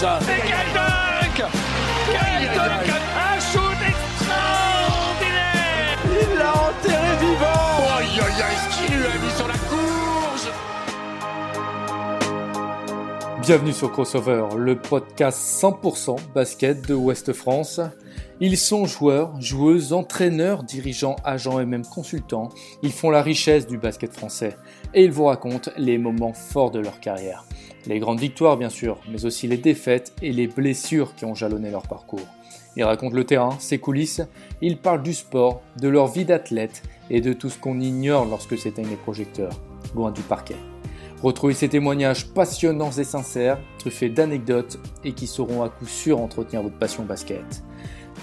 décollage Et quel dunk Quel dunk Un shoot extraordinaire. Il l'a enterré vivant. Aïe aïe aïe, ce qu'il lui a mis sur la courge Bienvenue sur Crossover, le podcast 100% basket de Ouest France. Ils sont joueurs, joueuses, entraîneurs, dirigeants, agents et même consultants. Ils font la richesse du basket français et ils vous racontent les moments forts de leur carrière. Les grandes victoires bien sûr, mais aussi les défaites et les blessures qui ont jalonné leur parcours. Ils racontent le terrain, ses coulisses, ils parlent du sport, de leur vie d'athlète et de tout ce qu'on ignore lorsque s'éteignent les projecteurs, loin du parquet. Retrouvez ces témoignages passionnants et sincères, truffés d'anecdotes et qui sauront à coup sûr entretenir votre passion basket.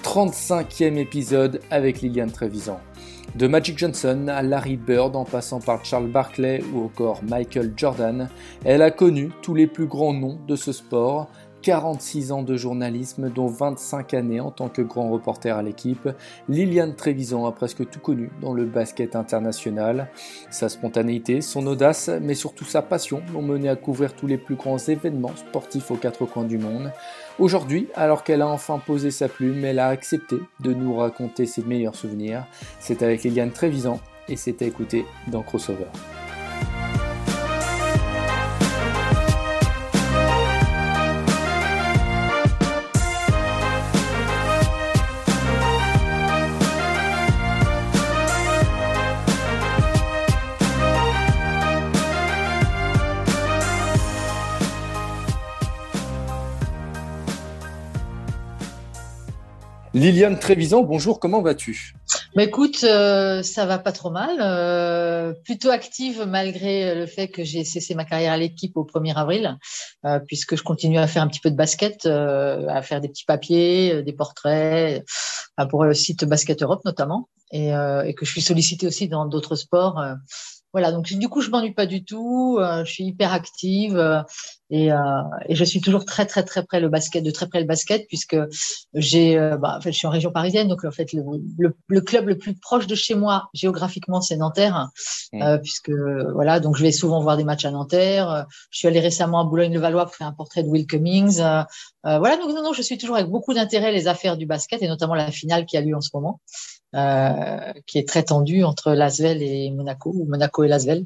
35e épisode avec Liliane Trévisan. De Magic Johnson à Larry Bird en passant par Charles Barkley ou encore Michael Jordan, elle a connu tous les plus grands noms de ce sport, 46 ans de journalisme, dont 25 années en tant que grand reporter à l'équipe, Liliane Trévisan a presque tout connu dans le basket international. Sa spontanéité, son audace, mais surtout sa passion l'ont mené à couvrir tous les plus grands événements sportifs aux quatre coins du monde. Aujourd'hui, alors qu'elle a enfin posé sa plume, elle a accepté de nous raconter ses meilleurs souvenirs. C'est avec Liliane Trévisan et c'est à écouter dans Crossover. Liliane Trévisan, bonjour, comment vas-tu? Bah écoute, euh, ça va pas trop mal. Euh, plutôt active malgré le fait que j'ai cessé ma carrière à l'équipe au 1er avril, euh, puisque je continue à faire un petit peu de basket, euh, à faire des petits papiers, euh, des portraits, pour le site Basket Europe notamment, et, et que je suis sollicitée aussi dans d'autres sports. Voilà, donc du coup, je m'ennuie pas du tout. je suis hyper active. Et, euh, et, je suis toujours très très très près le basket, de très près le basket, puisque j'ai, euh, bah, en fait, je suis en région parisienne, donc en fait le, le, le club le plus proche de chez moi géographiquement c'est Nanterre, mmh. euh, puisque voilà, donc je vais souvent voir des matchs à Nanterre. Je suis allée récemment à Boulogne-le-Valois pour faire un portrait de Will Cummings. Euh, euh, voilà, donc non, non, je suis toujours avec beaucoup d'intérêt les affaires du basket et notamment la finale qui a lieu en ce moment, qui est très tendue entre Lasvel et Monaco ou Monaco et Lasvel.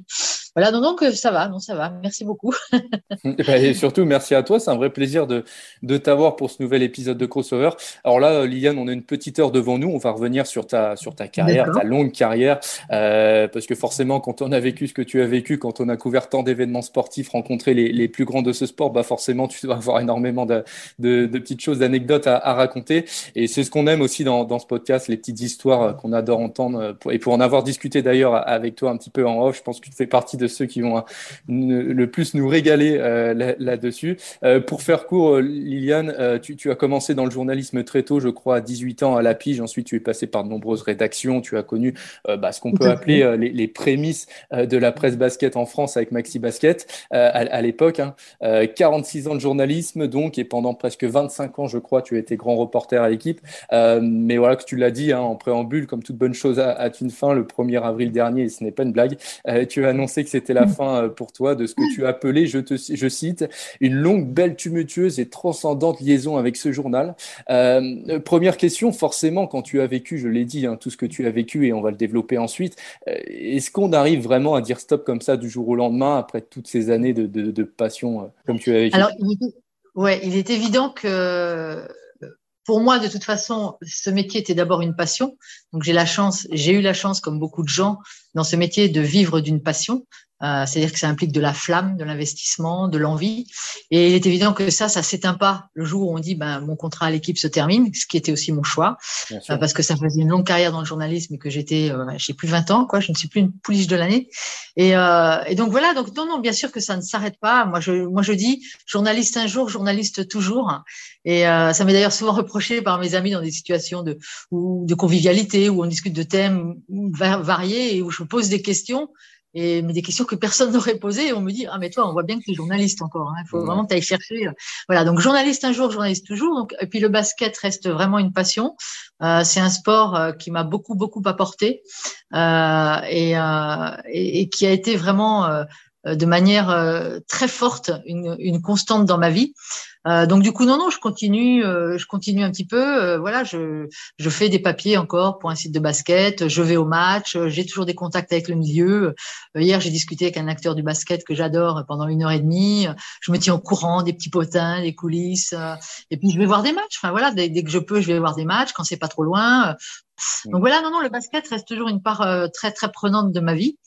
Voilà, donc, donc ça va, non, ça va. Merci beaucoup. Et surtout, merci à toi. C'est un vrai plaisir de, de t'avoir pour ce nouvel épisode de Crossover. Alors là, Liliane, on a une petite heure devant nous. On va revenir sur ta, sur ta carrière, ta longue carrière. Euh, parce que forcément, quand on a vécu ce que tu as vécu, quand on a couvert tant d'événements sportifs, rencontré les, les, plus grands de ce sport, bah forcément, tu dois avoir énormément de, de, de petites choses, d'anecdotes à, à, raconter. Et c'est ce qu'on aime aussi dans, dans ce podcast, les petites histoires qu'on adore entendre. Et pour en avoir discuté d'ailleurs avec toi un petit peu en off, je pense que tu fais partie de ceux qui vont le plus nous régaler euh, là-dessus. Euh, pour faire court, euh, Liliane, euh, tu, tu, as commencé dans le journalisme très tôt, je crois, à 18 ans à la pige. Ensuite, tu es passé par de nombreuses rédactions. Tu as connu bah, ce qu'on peut appeler les, les, prémices de la presse basket en France avec Maxi Basket à, à l'époque. Hein. 46 ans de journalisme, donc, et pendant presque 25 ans, je crois, tu as été grand reporter à l'équipe. mais voilà, que tu l'as dit hein, en préambule, comme toute bonne chose a, a, une fin, le 1er avril dernier, et ce n'est pas une blague, tu as annoncé que c'était la fin pour toi de ce que tu appelé, je, te, cite, une longue, belle, tumultueuse et transcendante liaison avec ce journal. Euh, première question, forcément, quand tu as vécu, je l'ai dit, hein, tout ce que tu as vécu et on va le développer ensuite, euh, est-ce qu'on arrive vraiment à dire stop comme ça du jour au lendemain après toutes ces années de, passion euh, comme tu as vécu? Alors, il, ouais, il est évident que pour moi, de toute façon, ce métier était d'abord une passion. Donc, j'ai la chance, j'ai eu la chance, comme beaucoup de gens, dans ce métier, de vivre d'une passion. Euh, C'est-à-dire que ça implique de la flamme, de l'investissement, de l'envie. Et il est évident que ça, ça s'éteint pas le jour où on dit ben mon contrat à l'équipe se termine, ce qui était aussi mon choix, euh, parce que ça faisait une longue carrière dans le journalisme et que j'étais, euh, j'ai plus 20 ans, quoi. Je ne suis plus une pouliche de l'année. Et, euh, et, donc voilà. Donc non, non, bien sûr que ça ne s'arrête pas. Moi, je, moi, je dis journaliste un jour, journaliste toujours. Et euh, ça m'est d'ailleurs souvent reproché par mes amis dans des situations de, ou de convivialité où on discute de thèmes variés et où je pose des questions et, mais des questions que personne n'aurait posées. Et on me dit, ah, mais toi, on voit bien que tu es journaliste encore. Il hein, faut vraiment que tu ailles chercher. Voilà. Donc, journaliste un jour, journaliste toujours. Donc, et puis, le basket reste vraiment une passion. Euh, c'est un sport euh, qui m'a beaucoup, beaucoup apporté euh, et, euh, et, et, qui a été vraiment de manière très forte, une, une, constante dans ma vie. donc du coup, non, non, je continue, je continue un petit peu. voilà, je, je fais des papiers encore pour un site de basket. Je vais au match. J'ai toujours des contacts avec le milieu. hier, j'ai discuté avec un acteur du basket que j'adore pendant une heure et demie. Je me tiens au courant des petits potins, des coulisses. et puis je vais voir des matchs. Enfin voilà, dès, dès, que je peux, je vais voir des matchs quand c'est pas trop loin. Donc voilà, non, non, le basket reste toujours une part euh, très très prenante de ma vie.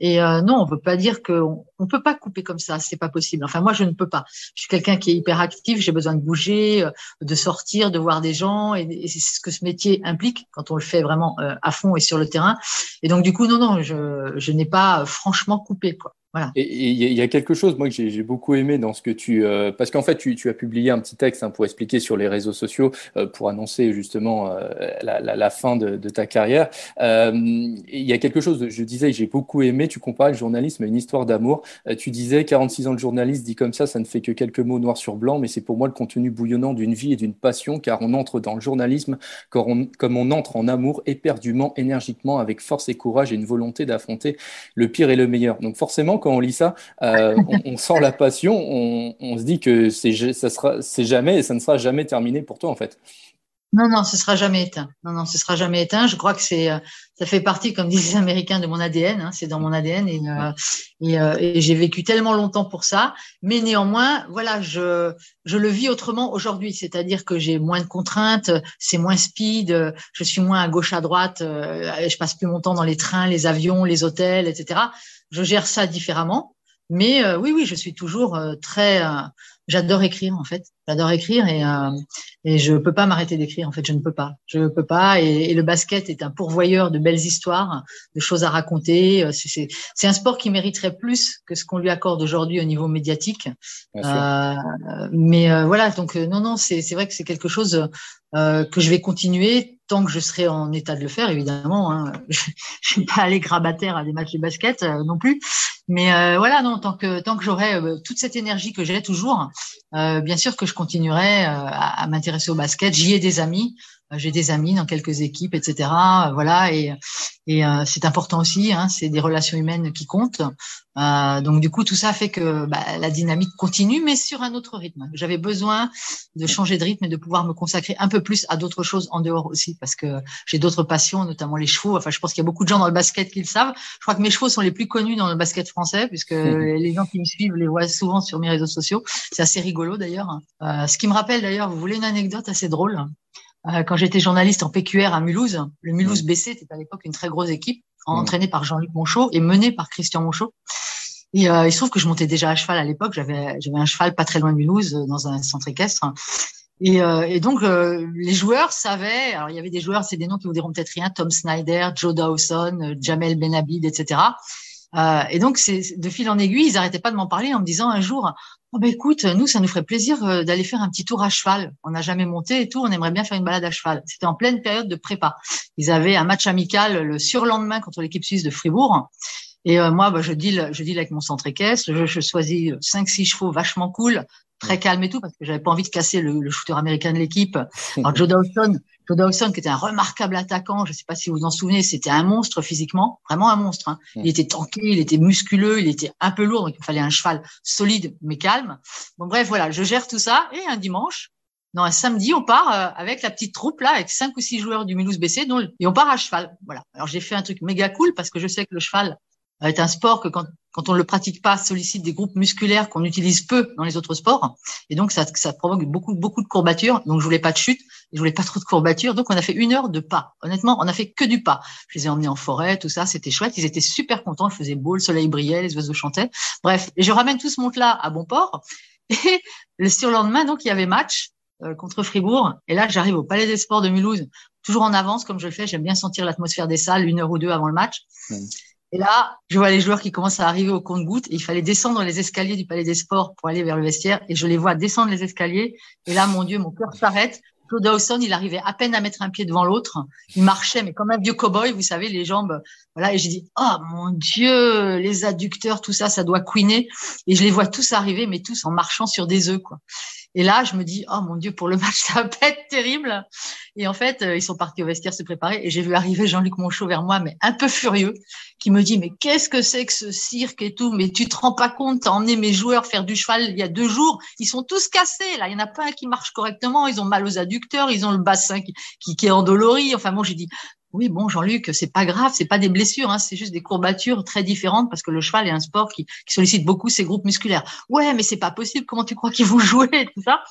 Et euh, non, on peut pas dire qu'on on peut pas couper comme ça, c'est pas possible. Enfin moi je ne peux pas. Je suis quelqu'un qui est hyper actif, j'ai besoin de bouger, euh, de sortir, de voir des gens, et, c'est ce que ce métier implique quand on le fait vraiment à fond et sur le terrain. Et donc du coup non non, je, je n'ai pas franchement coupé quoi. Et il y a quelque chose, moi, que j'ai beaucoup aimé dans ce que tu. Euh, parce qu'en fait, tu, as publié un petit texte hein, pour expliquer sur les réseaux sociaux, euh, pour annoncer justement euh, la, fin de, ta carrière. Il y a quelque chose, je disais, j'ai beaucoup aimé. Tu compares le journalisme à une histoire d'amour. tu disais 46 ans de journaliste, dit comme ça, ça ne fait que quelques mots noir sur blanc, mais c'est pour moi le contenu bouillonnant d'une vie et d'une passion, car on entre dans le journalisme comme on entre en amour éperdument, énergiquement, avec force et courage et une volonté d'affronter le pire et le meilleur. Donc forcément, quand on lit ça, euh, on, sent la passion, on, se dit que c'est, ça sera, c'est jamais ça ne sera jamais terminé pour toi en fait. Non, non, ce sera jamais éteint. Non, non, ce sera jamais éteint. Je crois que euh, ça fait partie, comme disent les Américains, de mon ADN. Hein, c'est dans mon ADN et, euh, et, j'ai vécu tellement longtemps pour ça. Mais néanmoins, voilà, je, je le vis autrement aujourd'hui. C'est-à-dire que j'ai moins de contraintes, c'est moins speed, je suis moins à gauche à droite, je passe plus mon temps dans les trains, les avions, les hôtels, etc je gère ça différemment. Mais euh, oui, oui, je suis toujours euh, très. Euh, j'adore écrire en fait. J'adore écrire et et je peux pas m'arrêter d'écrire. En fait, je ne peux pas. Je ne peux pas. Et, le basket est un pourvoyeur de belles histoires, de choses à raconter. C'est c'est un sport qui mériterait plus que ce qu'on lui accorde aujourd'hui au niveau médiatique. mais voilà, donc non, non, c'est c'est vrai que c'est quelque chose que je vais continuer tant que je serai en état de le faire, évidemment. Hein. Je ne vais pas aller grabataire à des matchs de basket euh, non plus. Mais euh, voilà, non, tant que tant que j'aurai euh, toute cette énergie que j'ai toujours, bien sûr que je continuerai à, à m'intéresser au basket. J'y ai des amis. J'ai des amis dans quelques équipes, etc. Voilà, et, et c'est important aussi. Hein, c'est des relations humaines qui comptent. Euh, donc du coup, tout ça fait que bah, la dynamique continue, mais sur un autre rythme. J'avais besoin de changer de rythme et de pouvoir me consacrer un peu plus à d'autres choses en dehors aussi, parce que j'ai d'autres passions, notamment les chevaux. Enfin, je pense qu'il y a beaucoup de gens dans le basket qui le savent. Je crois que mes chevaux sont les plus connus dans le basket français, puisque les gens qui me suivent les voient souvent sur mes réseaux sociaux. C'est assez rigolo d'ailleurs. Euh, ce qui me rappelle d'ailleurs, vous voulez une anecdote assez drôle? euh, quand j'étais journaliste en PQR à Mulhouse, le Mulhouse BC était à l'époque une très grosse équipe, entraînée par Jean-Luc Monchot et menée par Christian Monchot. Et euh, il se trouve que je montais déjà à cheval à l'époque. J'avais j'avais un cheval pas très loin de Mulhouse, euh, dans un centre équestre. Et, euh, et donc les joueurs savaient. Alors il y avait des joueurs, c'est des noms qui vous diront peut-être rien Tom Snyder, Joe Dawson, Jamel Benabid, etc. et donc c'est de fil en aiguille, ils n'arrêtaient pas de m'en parler en me disant un jour Oh ben écoute, nous, ça nous ferait plaisir euh, d'aller faire un petit tour à cheval. On n'a jamais monté et tout, on aimerait bien faire une balade à cheval. C'était en pleine période de prépa. Ils avaient un match amical le surlendemain contre l'équipe suisse de Fribourg. Et euh, moi, bah, je deal, je deal avec mon centre équestre. Je, je choisis cinq, six chevaux vachement cool, très calme et tout, parce que j'avais pas envie de casser le, le shooter américain de l'équipe. Alors Joe Dawson, Dawson, qui était un remarquable attaquant, je sais pas si vous vous en souvenez, c'était un monstre physiquement, vraiment un monstre. Hein. Il était tanké, il était musculeux, il était un peu lourd, donc il fallait un cheval solide mais calme. Bon bref, voilà, je gère tout ça. Et un dimanche, non, un samedi, on part euh, avec la petite troupe là, avec cinq ou six joueurs du Mulhouse BC, dont, et on part à cheval. Voilà. Alors j'ai fait un truc méga cool parce que je sais que le cheval est un sport que quand, quand on ne le pratique pas, sollicite des groupes musculaires qu'on utilise peu dans les autres sports. Et donc, ça, ça provoque beaucoup, beaucoup de courbatures. Donc, je voulais pas de chute, je voulais pas trop de courbatures. Donc, on a fait une heure de pas. Honnêtement, on a fait que du pas. Je les ai emmenés en forêt, tout ça, c'était chouette. Ils étaient super contents. Je faisais beau, le soleil brillait, les oiseaux chantaient. Bref, et je ramène tout ce monde-là à bon port. Et le surlendemain, donc, il y avait match euh, contre Fribourg. Et là, j'arrive au Palais des Sports de Mulhouse, toujours en avance, comme je le fais. J'aime bien sentir l'atmosphère des salles une heure ou deux avant le match. Et là, je vois les joueurs qui commencent à arriver au compte-goutte. Il fallait descendre les escaliers du Palais des Sports pour aller vers le vestiaire. Et je les vois descendre les escaliers. Et là, mon Dieu, mon cœur s'arrête. Claude Dawson, il arrivait à peine à mettre un pied devant l'autre. Il marchait, mais comme un vieux cow-boy, vous savez, les jambes. Voilà. Et j'ai dit, oh mon Dieu, les adducteurs, tout ça, ça doit couiner. Et je les vois tous arriver, mais tous en marchant sur des œufs, quoi. Et là, je me dis, oh mon Dieu, pour le match, ça va être terrible. Et en fait, euh, ils sont partis au vestiaire se préparer et j'ai vu arriver Jean-Luc Monchot vers moi, mais un peu furieux, qui me dit, mais qu'est-ce que c'est que ce cirque et tout? Mais tu te rends pas compte, t'as emmené mes joueurs faire du cheval il y a deux jours. Ils sont tous cassés, là. Il y en a pas un qui marche correctement. Ils ont mal aux adducteurs. Ils ont le bassin qui, est endolori. Enfin, bon, j'ai dit, oui, bon, Jean-Luc, c'est pas grave, c'est pas des blessures, hein, c'est juste des courbatures très différentes parce que le cheval est un sport qui, sollicite beaucoup ses groupes musculaires. Ouais, mais c'est pas possible. Comment tu crois qu'ils vont jouer tout ça?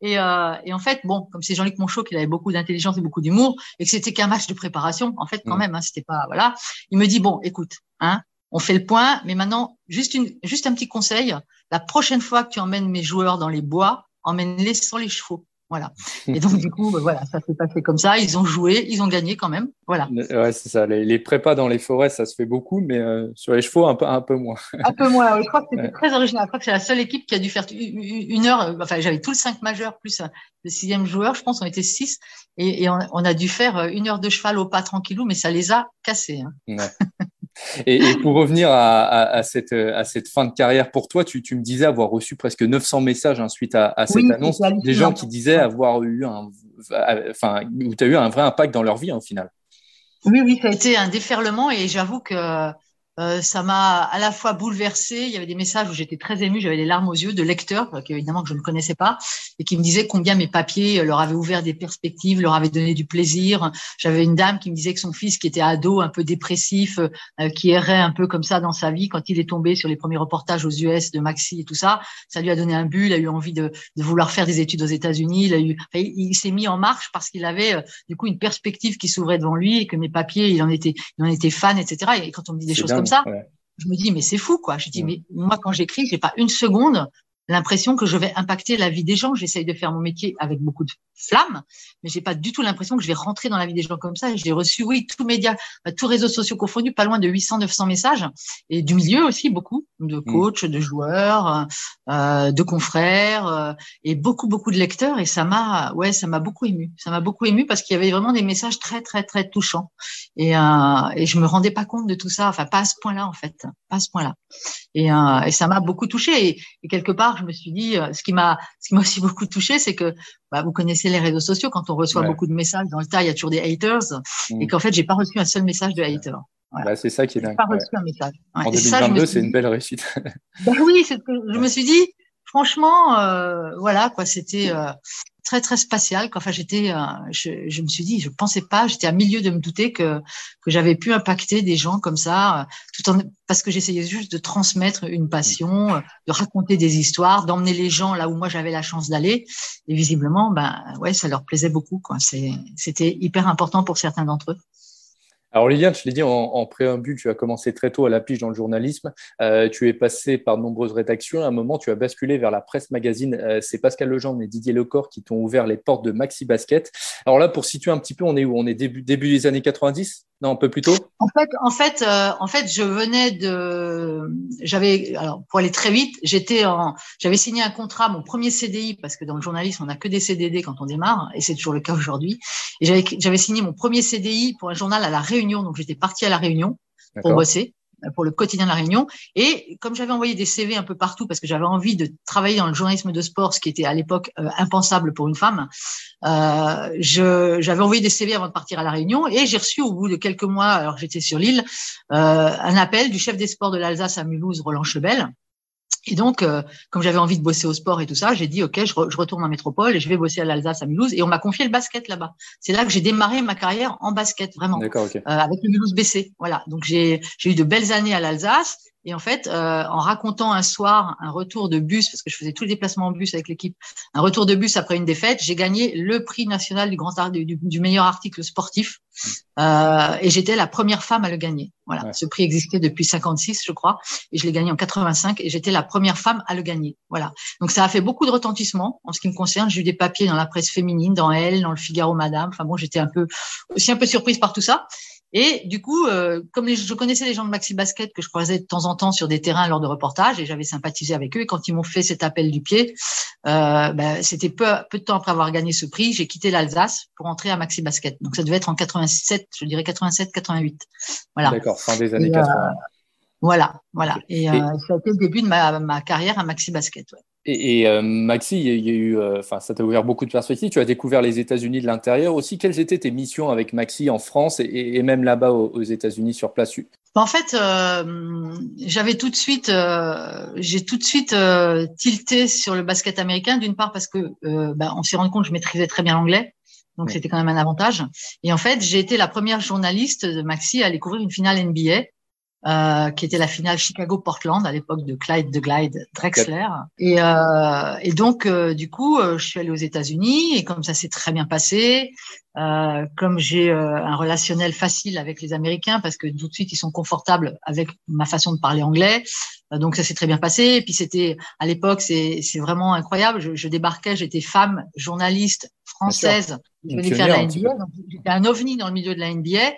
Et, euh, et, en fait, bon, comme c'est Jean-Luc Monchot qui avait beaucoup d'intelligence et beaucoup d'humour et que c'était qu'un match de préparation, en fait, quand mm. même, hein, c'était pas voilà. Il me dit bon, écoute, hein, on fait le point, mais maintenant, juste une, juste un petit conseil. La prochaine fois que tu emmènes mes joueurs dans les bois, emmène-les sans les chevaux. Voilà. Et donc, du coup, bah, voilà, ça s'est passé comme ça. Ils ont joué, ils ont gagné quand même. Voilà. Ouais, c'est ça. Les, prépas dans les forêts, ça se fait beaucoup, mais euh, sur les chevaux, un peu, un peu moins. un peu moins. Je crois que c'était très original. Je crois que c'est la seule équipe qui a dû faire une heure. Euh, enfin, j'avais tous le cinq majeurs plus euh, le sixième joueur, je pense, on était six. Et, on, a dû faire une heure de cheval au pas tranquillou, mais ça les a cassés. Hein. Ouais. Et, pour revenir à, cette, à cette fin de carrière pour toi, tu, me disais avoir reçu presque 900 messages hein, suite à, cette annonce, des gens qui disaient avoir eu un, enfin, où tu as eu un vrai impact dans leur vie hein, au final. Oui, oui, ça a été un déferlement et j'avoue que euh, ça m'a à la fois bouleversée. Il y avait des messages où j'étais très émue, j'avais les larmes aux yeux de lecteurs, évidemment que je ne connaissais pas, et qui me disaient combien mes papiers leur avaient ouvert des perspectives, leur avaient donné du plaisir. J'avais une dame qui me disait que son fils, qui était ado, un peu dépressif, euh, qui errait un peu comme ça dans sa vie, quand il est tombé sur les premiers reportages aux US de Maxi et tout ça, ça lui a donné un but. Il a eu envie de, de vouloir faire des études aux États-Unis. Il a eu, il, s'est mis en marche parce qu'il avait euh, du coup une perspective qui s'ouvrait devant lui et que mes papiers, il en était, il en était fan, etc. Et quand on me dit des choses comme ça. Je me dis, mais c'est fou, quoi. Je dis, mais moi, quand j'écris, j'ai pas une seconde l'impression que je vais impacter la vie des gens. J'essaye de faire mon métier avec beaucoup de flamme, mais j'ai pas du tout l'impression que je vais rentrer dans la vie des gens comme ça. J'ai reçu, oui, tous médias, bah, tous réseaux sociaux confondus, pas loin de 800, 900 messages, et du milieu aussi beaucoup, de mm. coachs, de joueurs, euh, de confrères, euh, et beaucoup, beaucoup de lecteurs. Et ça m'a, ouais, ça m'a beaucoup ému. Ça m'a beaucoup ému parce qu'il y avait vraiment des messages très, très, très touchants. Et, euh, et je me rendais pas compte de tout ça. Enfin, pas à ce point-là, en fait, pas à ce point-là. Et, euh, et ça m'a beaucoup touché. Et, et quelque part, je me suis dit, euh, ce qui m'a, ce qui m'a aussi beaucoup touché, c'est que bah, vous connaissez les réseaux sociaux. Quand on reçoit beaucoup de messages dans le tas, il y a toujours des haters, mm. et qu'en fait, j'ai pas reçu un seul message de hater. Bah, c'est ça qui est dingue. Pas reçu un message. En 2022, c'est une belle réussite. bah, oui, c'est que je me suis dit, franchement, euh, voilà quoi, c'était euh, très très spatial. Enfin, j'étais, euh, je, je, me suis dit, je pensais pas, j'étais à milieu de me douter que que j'avais pu impacter des gens comme ça, tout en parce que j'essayais juste de transmettre une passion, euh, de raconter des histoires, d'emmener les gens là où moi j'avais la chance d'aller. Et visiblement, ben ouais, ça leur plaisait beaucoup. Quoi. C'est, c'était hyper important pour certains d'entre eux. Alors Liliane, je l'ai dit en, préambule, tu as commencé très tôt à la pige dans le journalisme. Euh, tu es passé par de nombreuses rédactions. À un moment, tu as basculé vers la presse magazine. Euh, c'est Pascal Legendre et Didier Lecor qui t'ont ouvert les portes de Maxi Basket. Alors là, pour situer un petit peu, on est où? On est début, début des années 90 non, un peu plus tôt? En fait, en fait, euh, en fait, je venais de, j'avais, alors pour aller très vite, j'étais en, j'avais signé un contrat, mon premier CDI, parce que dans le journalisme, on n'a que des CDD quand on démarre, et c'est toujours le cas aujourd'hui. Et j'avais, j'avais signé mon premier CDI pour un journal à la Réunion, donc j'étais partie à la Réunion pour bosser pour le quotidien de la Réunion. Et comme j'avais envoyé des CV un peu partout parce que j'avais envie de travailler dans le journalisme de sport, ce qui était à l'époque euh, impensable pour une femme, euh, j'avais envoyé des CV avant de partir à la Réunion et j'ai reçu au bout de quelques mois, alors j'étais sur l'île, euh, un appel du chef des sports de l'Alsace à Mulhouse, Roland Chebel, et donc, euh, comme j'avais envie de bosser au sport et tout ça, j'ai dit ok, je, retourne en métropole et je vais bosser à l'Alsace à Mulhouse. Et on m'a confié le basket là-bas. C'est là que j'ai démarré ma carrière en basket vraiment, euh, avec le Mulhouse BC. Voilà. Donc j'ai eu de belles années à l'Alsace. Et en fait, euh, en racontant un soir un retour de bus, parce que je faisais tous les déplacements en bus avec l'équipe, un retour de bus après une défaite, j'ai gagné le prix national du grand art, du, du meilleur article sportif. Euh, et j'étais la première femme à le gagner. Voilà, ce prix existait depuis 56, je crois, et je l'ai gagné en 85, et j'étais la première femme à le gagner. Voilà. Donc ça a fait beaucoup de retentissement en ce qui me concerne. J'ai eu des papiers dans la presse féminine, dans Elle, dans le Figaro Madame. Enfin bon, j'étais un peu aussi un peu surprise par tout ça. Et du coup, euh, comme je connaissais les gens de Maxi Basket que je croisais de temps en temps sur des terrains lors de reportages, et j'avais sympathisé avec eux, et quand ils m'ont fait cet appel du pied, euh, ben, c'était peu, peu de temps après avoir gagné ce prix, j'ai quitté l'Alsace pour entrer à Maxi Basket. Donc ça devait être en 87, je dirais 87, 88. Voilà. D'accord, fin des années 80. Voilà, voilà. Et, euh, ça a été le début de ma, ma carrière à Maxi Basket. Ouais. Et, euh, Maxi, il y a eu, euh, enfin, ça t'a ouvert beaucoup de perspectives. Tu as découvert les États-Unis de l'intérieur aussi. Quelles étaient tes missions avec Maxi en France et, même là-bas aux, États-Unis sur place? Bah, En fait, euh, j'avais tout de suite, j'ai tout de suite tilté sur le basket américain. D'une part parce que bah, on s'est rendu compte que je maîtrisais très bien l'anglais. Donc, c'était quand même un avantage. Et en fait, j'ai été la première journaliste de Maxi à aller couvrir une finale NBA euh, qui était la finale Chicago-Portland à l'époque de Clyde de Glide Drexler. Et, euh, et donc, euh, du coup, euh, je suis allée aux États-Unis et comme ça s'est très bien passé, comme j'ai un relationnel facile avec les Américains parce que tout de suite ils sont confortables avec ma façon de parler anglais, donc ça s'est très bien passé. Et puis c'était à l'époque, c'est vraiment incroyable. Je, je débarquais, j'étais femme, journaliste française. Je venais faire la NBA, j'étais un ovni dans le milieu de la NBA.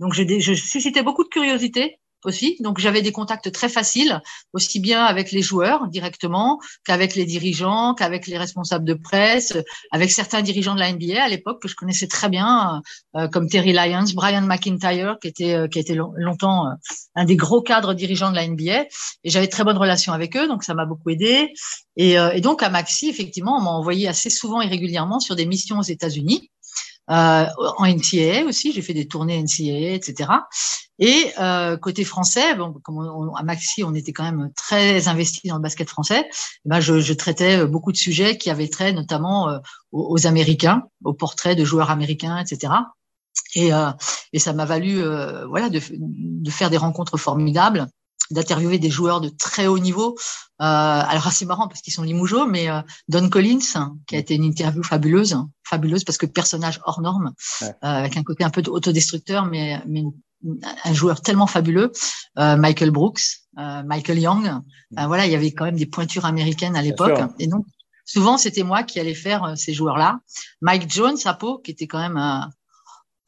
Donc je, je suscitais beaucoup de curiosité aussi. Donc j'avais des contacts très faciles, aussi bien avec les joueurs directement qu'avec les dirigeants, qu'avec les responsables de presse, avec certains dirigeants de la NBA à l'époque que je connaissais très bien, euh, comme Terry Lyons, Brian McIntyre, qui était euh, qui était longtemps euh, un des gros cadres dirigeants de la NBA. Et j'avais très bonne relation avec eux, donc ça m'a beaucoup aidé. Et, et donc à Maxi, effectivement, on m'a envoyé assez souvent et régulièrement sur des missions aux États-Unis. Euh, en NCAA aussi, j'ai fait des tournées NCAA, etc. Et euh, côté français, bon, comme à Maxi, on était quand même très investi dans le basket français. Eh ben je, je, traitais beaucoup de sujets qui avaient trait notamment euh, aux, Américains, aux portraits de joueurs américains, etc. Et, euh, et ça m'a valu, euh, voilà, de, de faire des rencontres formidables d'interviewer des joueurs de très haut niveau. Euh, alors c'est marrant parce qu'ils sont limougeaux, mais euh, Don Collins, qui a été une interview fabuleuse, fabuleuse parce que personnage hors norme, euh, avec un côté un peu autodestructeur, mais, mais un joueur tellement fabuleux. Euh, Michael Brooks, euh, Michael Young, mm. voilà, il y avait quand même des pointures américaines à l'époque, et donc souvent c'était moi qui allais faire ces joueurs-là. Mike Jones, à Pau, qui était quand même un,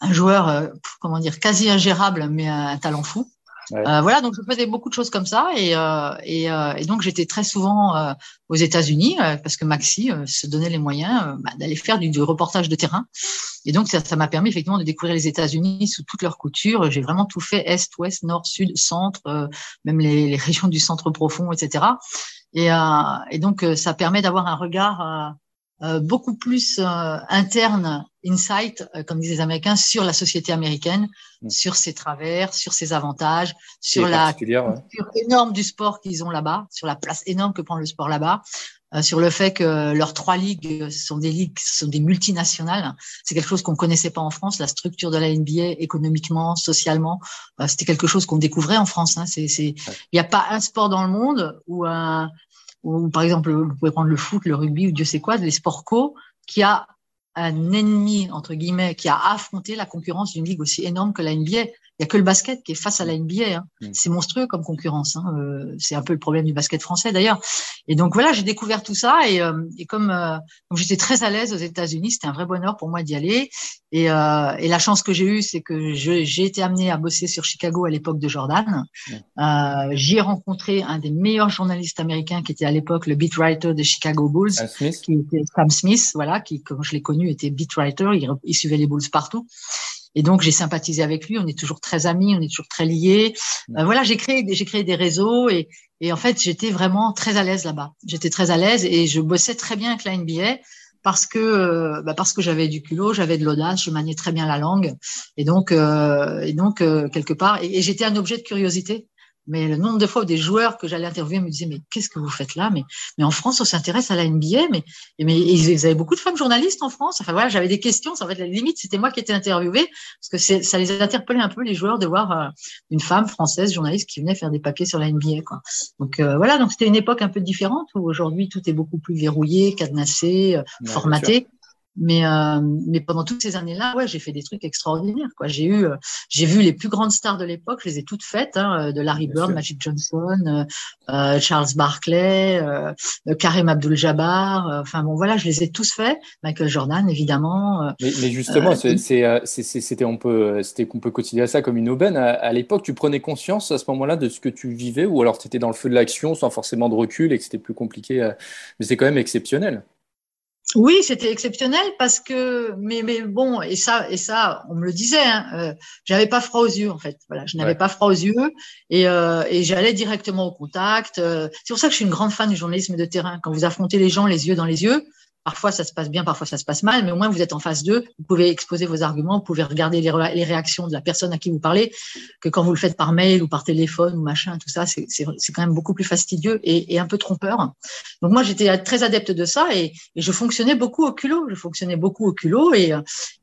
un joueur, comment dire, quasi ingérable, mais un talent fou. Euh, voilà, donc je faisais beaucoup de choses comme ça et, euh, et, euh, et donc j'étais très souvent euh, aux États-Unis euh, parce que Maxi se donnait les moyens bah, d'aller faire du, du, reportage de terrain et donc ça m'a permis effectivement de découvrir les États-Unis sous toutes leurs coutures. J'ai vraiment tout fait est, ouest, nord, sud, centre, même les, les, régions du centre profond, etc. Et, et donc ça permet d'avoir un regard beaucoup plus euh, interne, insight, euh, comme disent les Américains, sur la société américaine, mm. sur ses travers, sur ses avantages, sur la culture énorme du sport qu'ils ont là-bas, sur la place énorme que prend le sport là-bas, sur le fait que leurs trois ligues sont des ligues, sont des multinationales. C'est quelque chose qu'on connaissait pas en France. La structure de la NBA, économiquement, socialement, c'était quelque chose qu'on découvrait en France. Hein. C'est, c'est, il n'y a pas un sport dans le monde où un ou par exemple, vous pouvez prendre le foot, le rugby ou Dieu sait quoi, les sports co, qui a un ennemi, entre guillemets, qui a affronté la concurrence d'une ligue aussi énorme que la NBA. Il y a que le basket qui est face à la NBA. Hein. Mm. C'est monstrueux comme concurrence. Hein. Euh, c'est un peu le problème du basket français d'ailleurs. Et donc voilà, j'ai découvert tout ça et, euh, et comme, euh, j'étais très à l'aise aux États-Unis, c'était un vrai bonheur pour moi d'y aller. Et, et, la chance que j'ai eue, c'est que j'ai été amenée à bosser sur Chicago à l'époque de Jordan. Mm. J'y ai rencontré un des meilleurs journalistes américains qui était à l'époque le beat writer de Chicago Bulls, qui était Sam Smith, voilà, qui, comme je l'ai connu, était beat writer. Il, il suivait les Bulls partout. Et donc j'ai sympathisé avec lui. On est toujours très amis, on est toujours très liés. Euh, voilà, j'ai créé, j'ai créé des réseaux et, et en fait j'étais vraiment très à l'aise là-bas. J'étais très à l'aise et je bossais très bien avec la NBA parce que euh, bah parce que j'avais du culot, j'avais de l'audace, je maniais très bien la langue et donc euh, et donc quelque part et j'étais un objet de curiosité mais le nombre de fois où des joueurs que j'allais interviewer me disaient mais qu'est-ce que vous faites là? Mais mais en France on s'intéresse à la NBA mais mais ils avaient beaucoup de femmes journalistes en France. Enfin voilà j'avais des questions en fait la limite c'était moi qui étais interviewée parce que ça les interpellait un peu les joueurs de voir euh, une femme française journaliste qui venait faire des papiers sur la NBA quoi. Donc euh, voilà donc c'était une époque un peu différente où aujourd'hui tout est beaucoup plus verrouillé cadenassé euh, formaté mais euh, mais pendant toutes ces années-là, ouais, j'ai fait des trucs extraordinaires. Quoi, j'ai eu, euh, j'ai vu les plus grandes stars de l'époque, je les ai toutes faites, hein, de Larry Bird, Magic Johnson, euh, euh Charles Barkley, euh, Karim Abdul-Jabbar. Enfin bon, voilà, je les ai tous faits. Michael Jordan, évidemment. Mais, mais, justement, c'est, c'était on peut, c'était qu'on peut considérer ça comme une aubaine. À, à l'époque, tu prenais conscience à ce moment-là de ce que tu vivais, ou alors tu étais dans le feu de l'action sans forcément de recul et que c'était plus compliqué. Mais c'est quand même exceptionnel. Oui, c'était exceptionnel parce que, mais, mais bon, et ça, et ça, on me le disait, hein, euh, j'avais pas froid aux yeux en fait. Voilà, je n'avais pas froid aux yeux et, euh, et j'allais directement au contact. Euh, c'est pour ça que je suis une grande fan du journalisme de terrain. Quand vous affrontez les gens les yeux dans les yeux, Parfois, ça se passe bien, parfois, ça se passe mal, mais au moins, vous êtes en face d'eux. Vous pouvez exposer vos arguments, vous pouvez regarder les, réactions de la personne à qui vous parlez, que quand vous le faites par mail ou par téléphone ou machin, tout ça, c'est quand même beaucoup plus fastidieux et, un peu trompeur. Donc, moi, j'étais très adepte de ça et, je fonctionnais beaucoup au culot. Je fonctionnais beaucoup au culot et,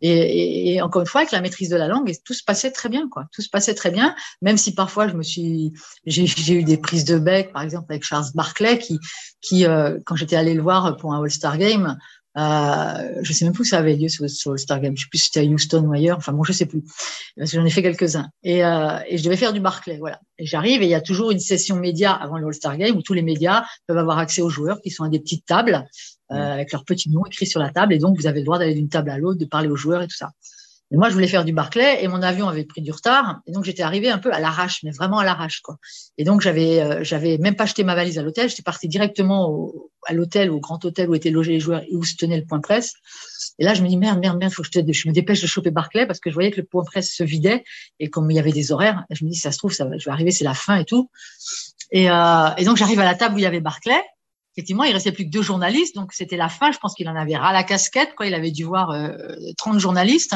et, encore une fois, avec la maîtrise de la langue, tout se passait très bien, quoi. Tout se passait très bien, même si parfois, je me suis, j'ai eu des prises de bec, par exemple, avec Charles Barclay, qui, qui euh, quand j'étais allé le voir pour un All-Star Game, euh, je sais même plus où ça avait lieu sur, sur le Star Game. Je sais plus si c'était à Houston ou ailleurs. Enfin bon, je sais plus. Parce que j'en ai fait quelques-uns. Et, euh, et je devais faire du Barclay, voilà. Et j'arrive et il y a toujours une session média avant le All-Star Game où tous les médias peuvent avoir accès aux joueurs qui sont à des petites tables euh, mm. avec leurs petits noms écrits sur la table. Et donc vous avez le droit d'aller d'une table à l'autre, de parler aux joueurs et tout ça. Et moi, je voulais faire du Barclay et mon avion avait pris du retard. Et donc, j'étais arrivée un peu à l'arrache, mais vraiment à l'arrache, quoi. Et donc, j'avais, euh, j'avais même pas acheté ma valise à l'hôtel. J'étais partie directement au, à l'hôtel, au grand hôtel où étaient logés les joueurs et où se tenait le point presse. Et là, je me dis, merde, merde, merde, faut que je, je me dépêche de choper Barclay parce que je voyais que le point presse se vidait. Et comme il y avait des horaires, je me dis, ça se trouve, ça je vais arriver, c'est la fin et tout. Et, euh, et donc, j'arrive à la table où il y avait Barclay effectivement, il restait plus que deux journalistes, donc c'était la fin. Je pense qu'il en avait ras la casquette, quoi. Il avait dû voir euh, 30 journalistes.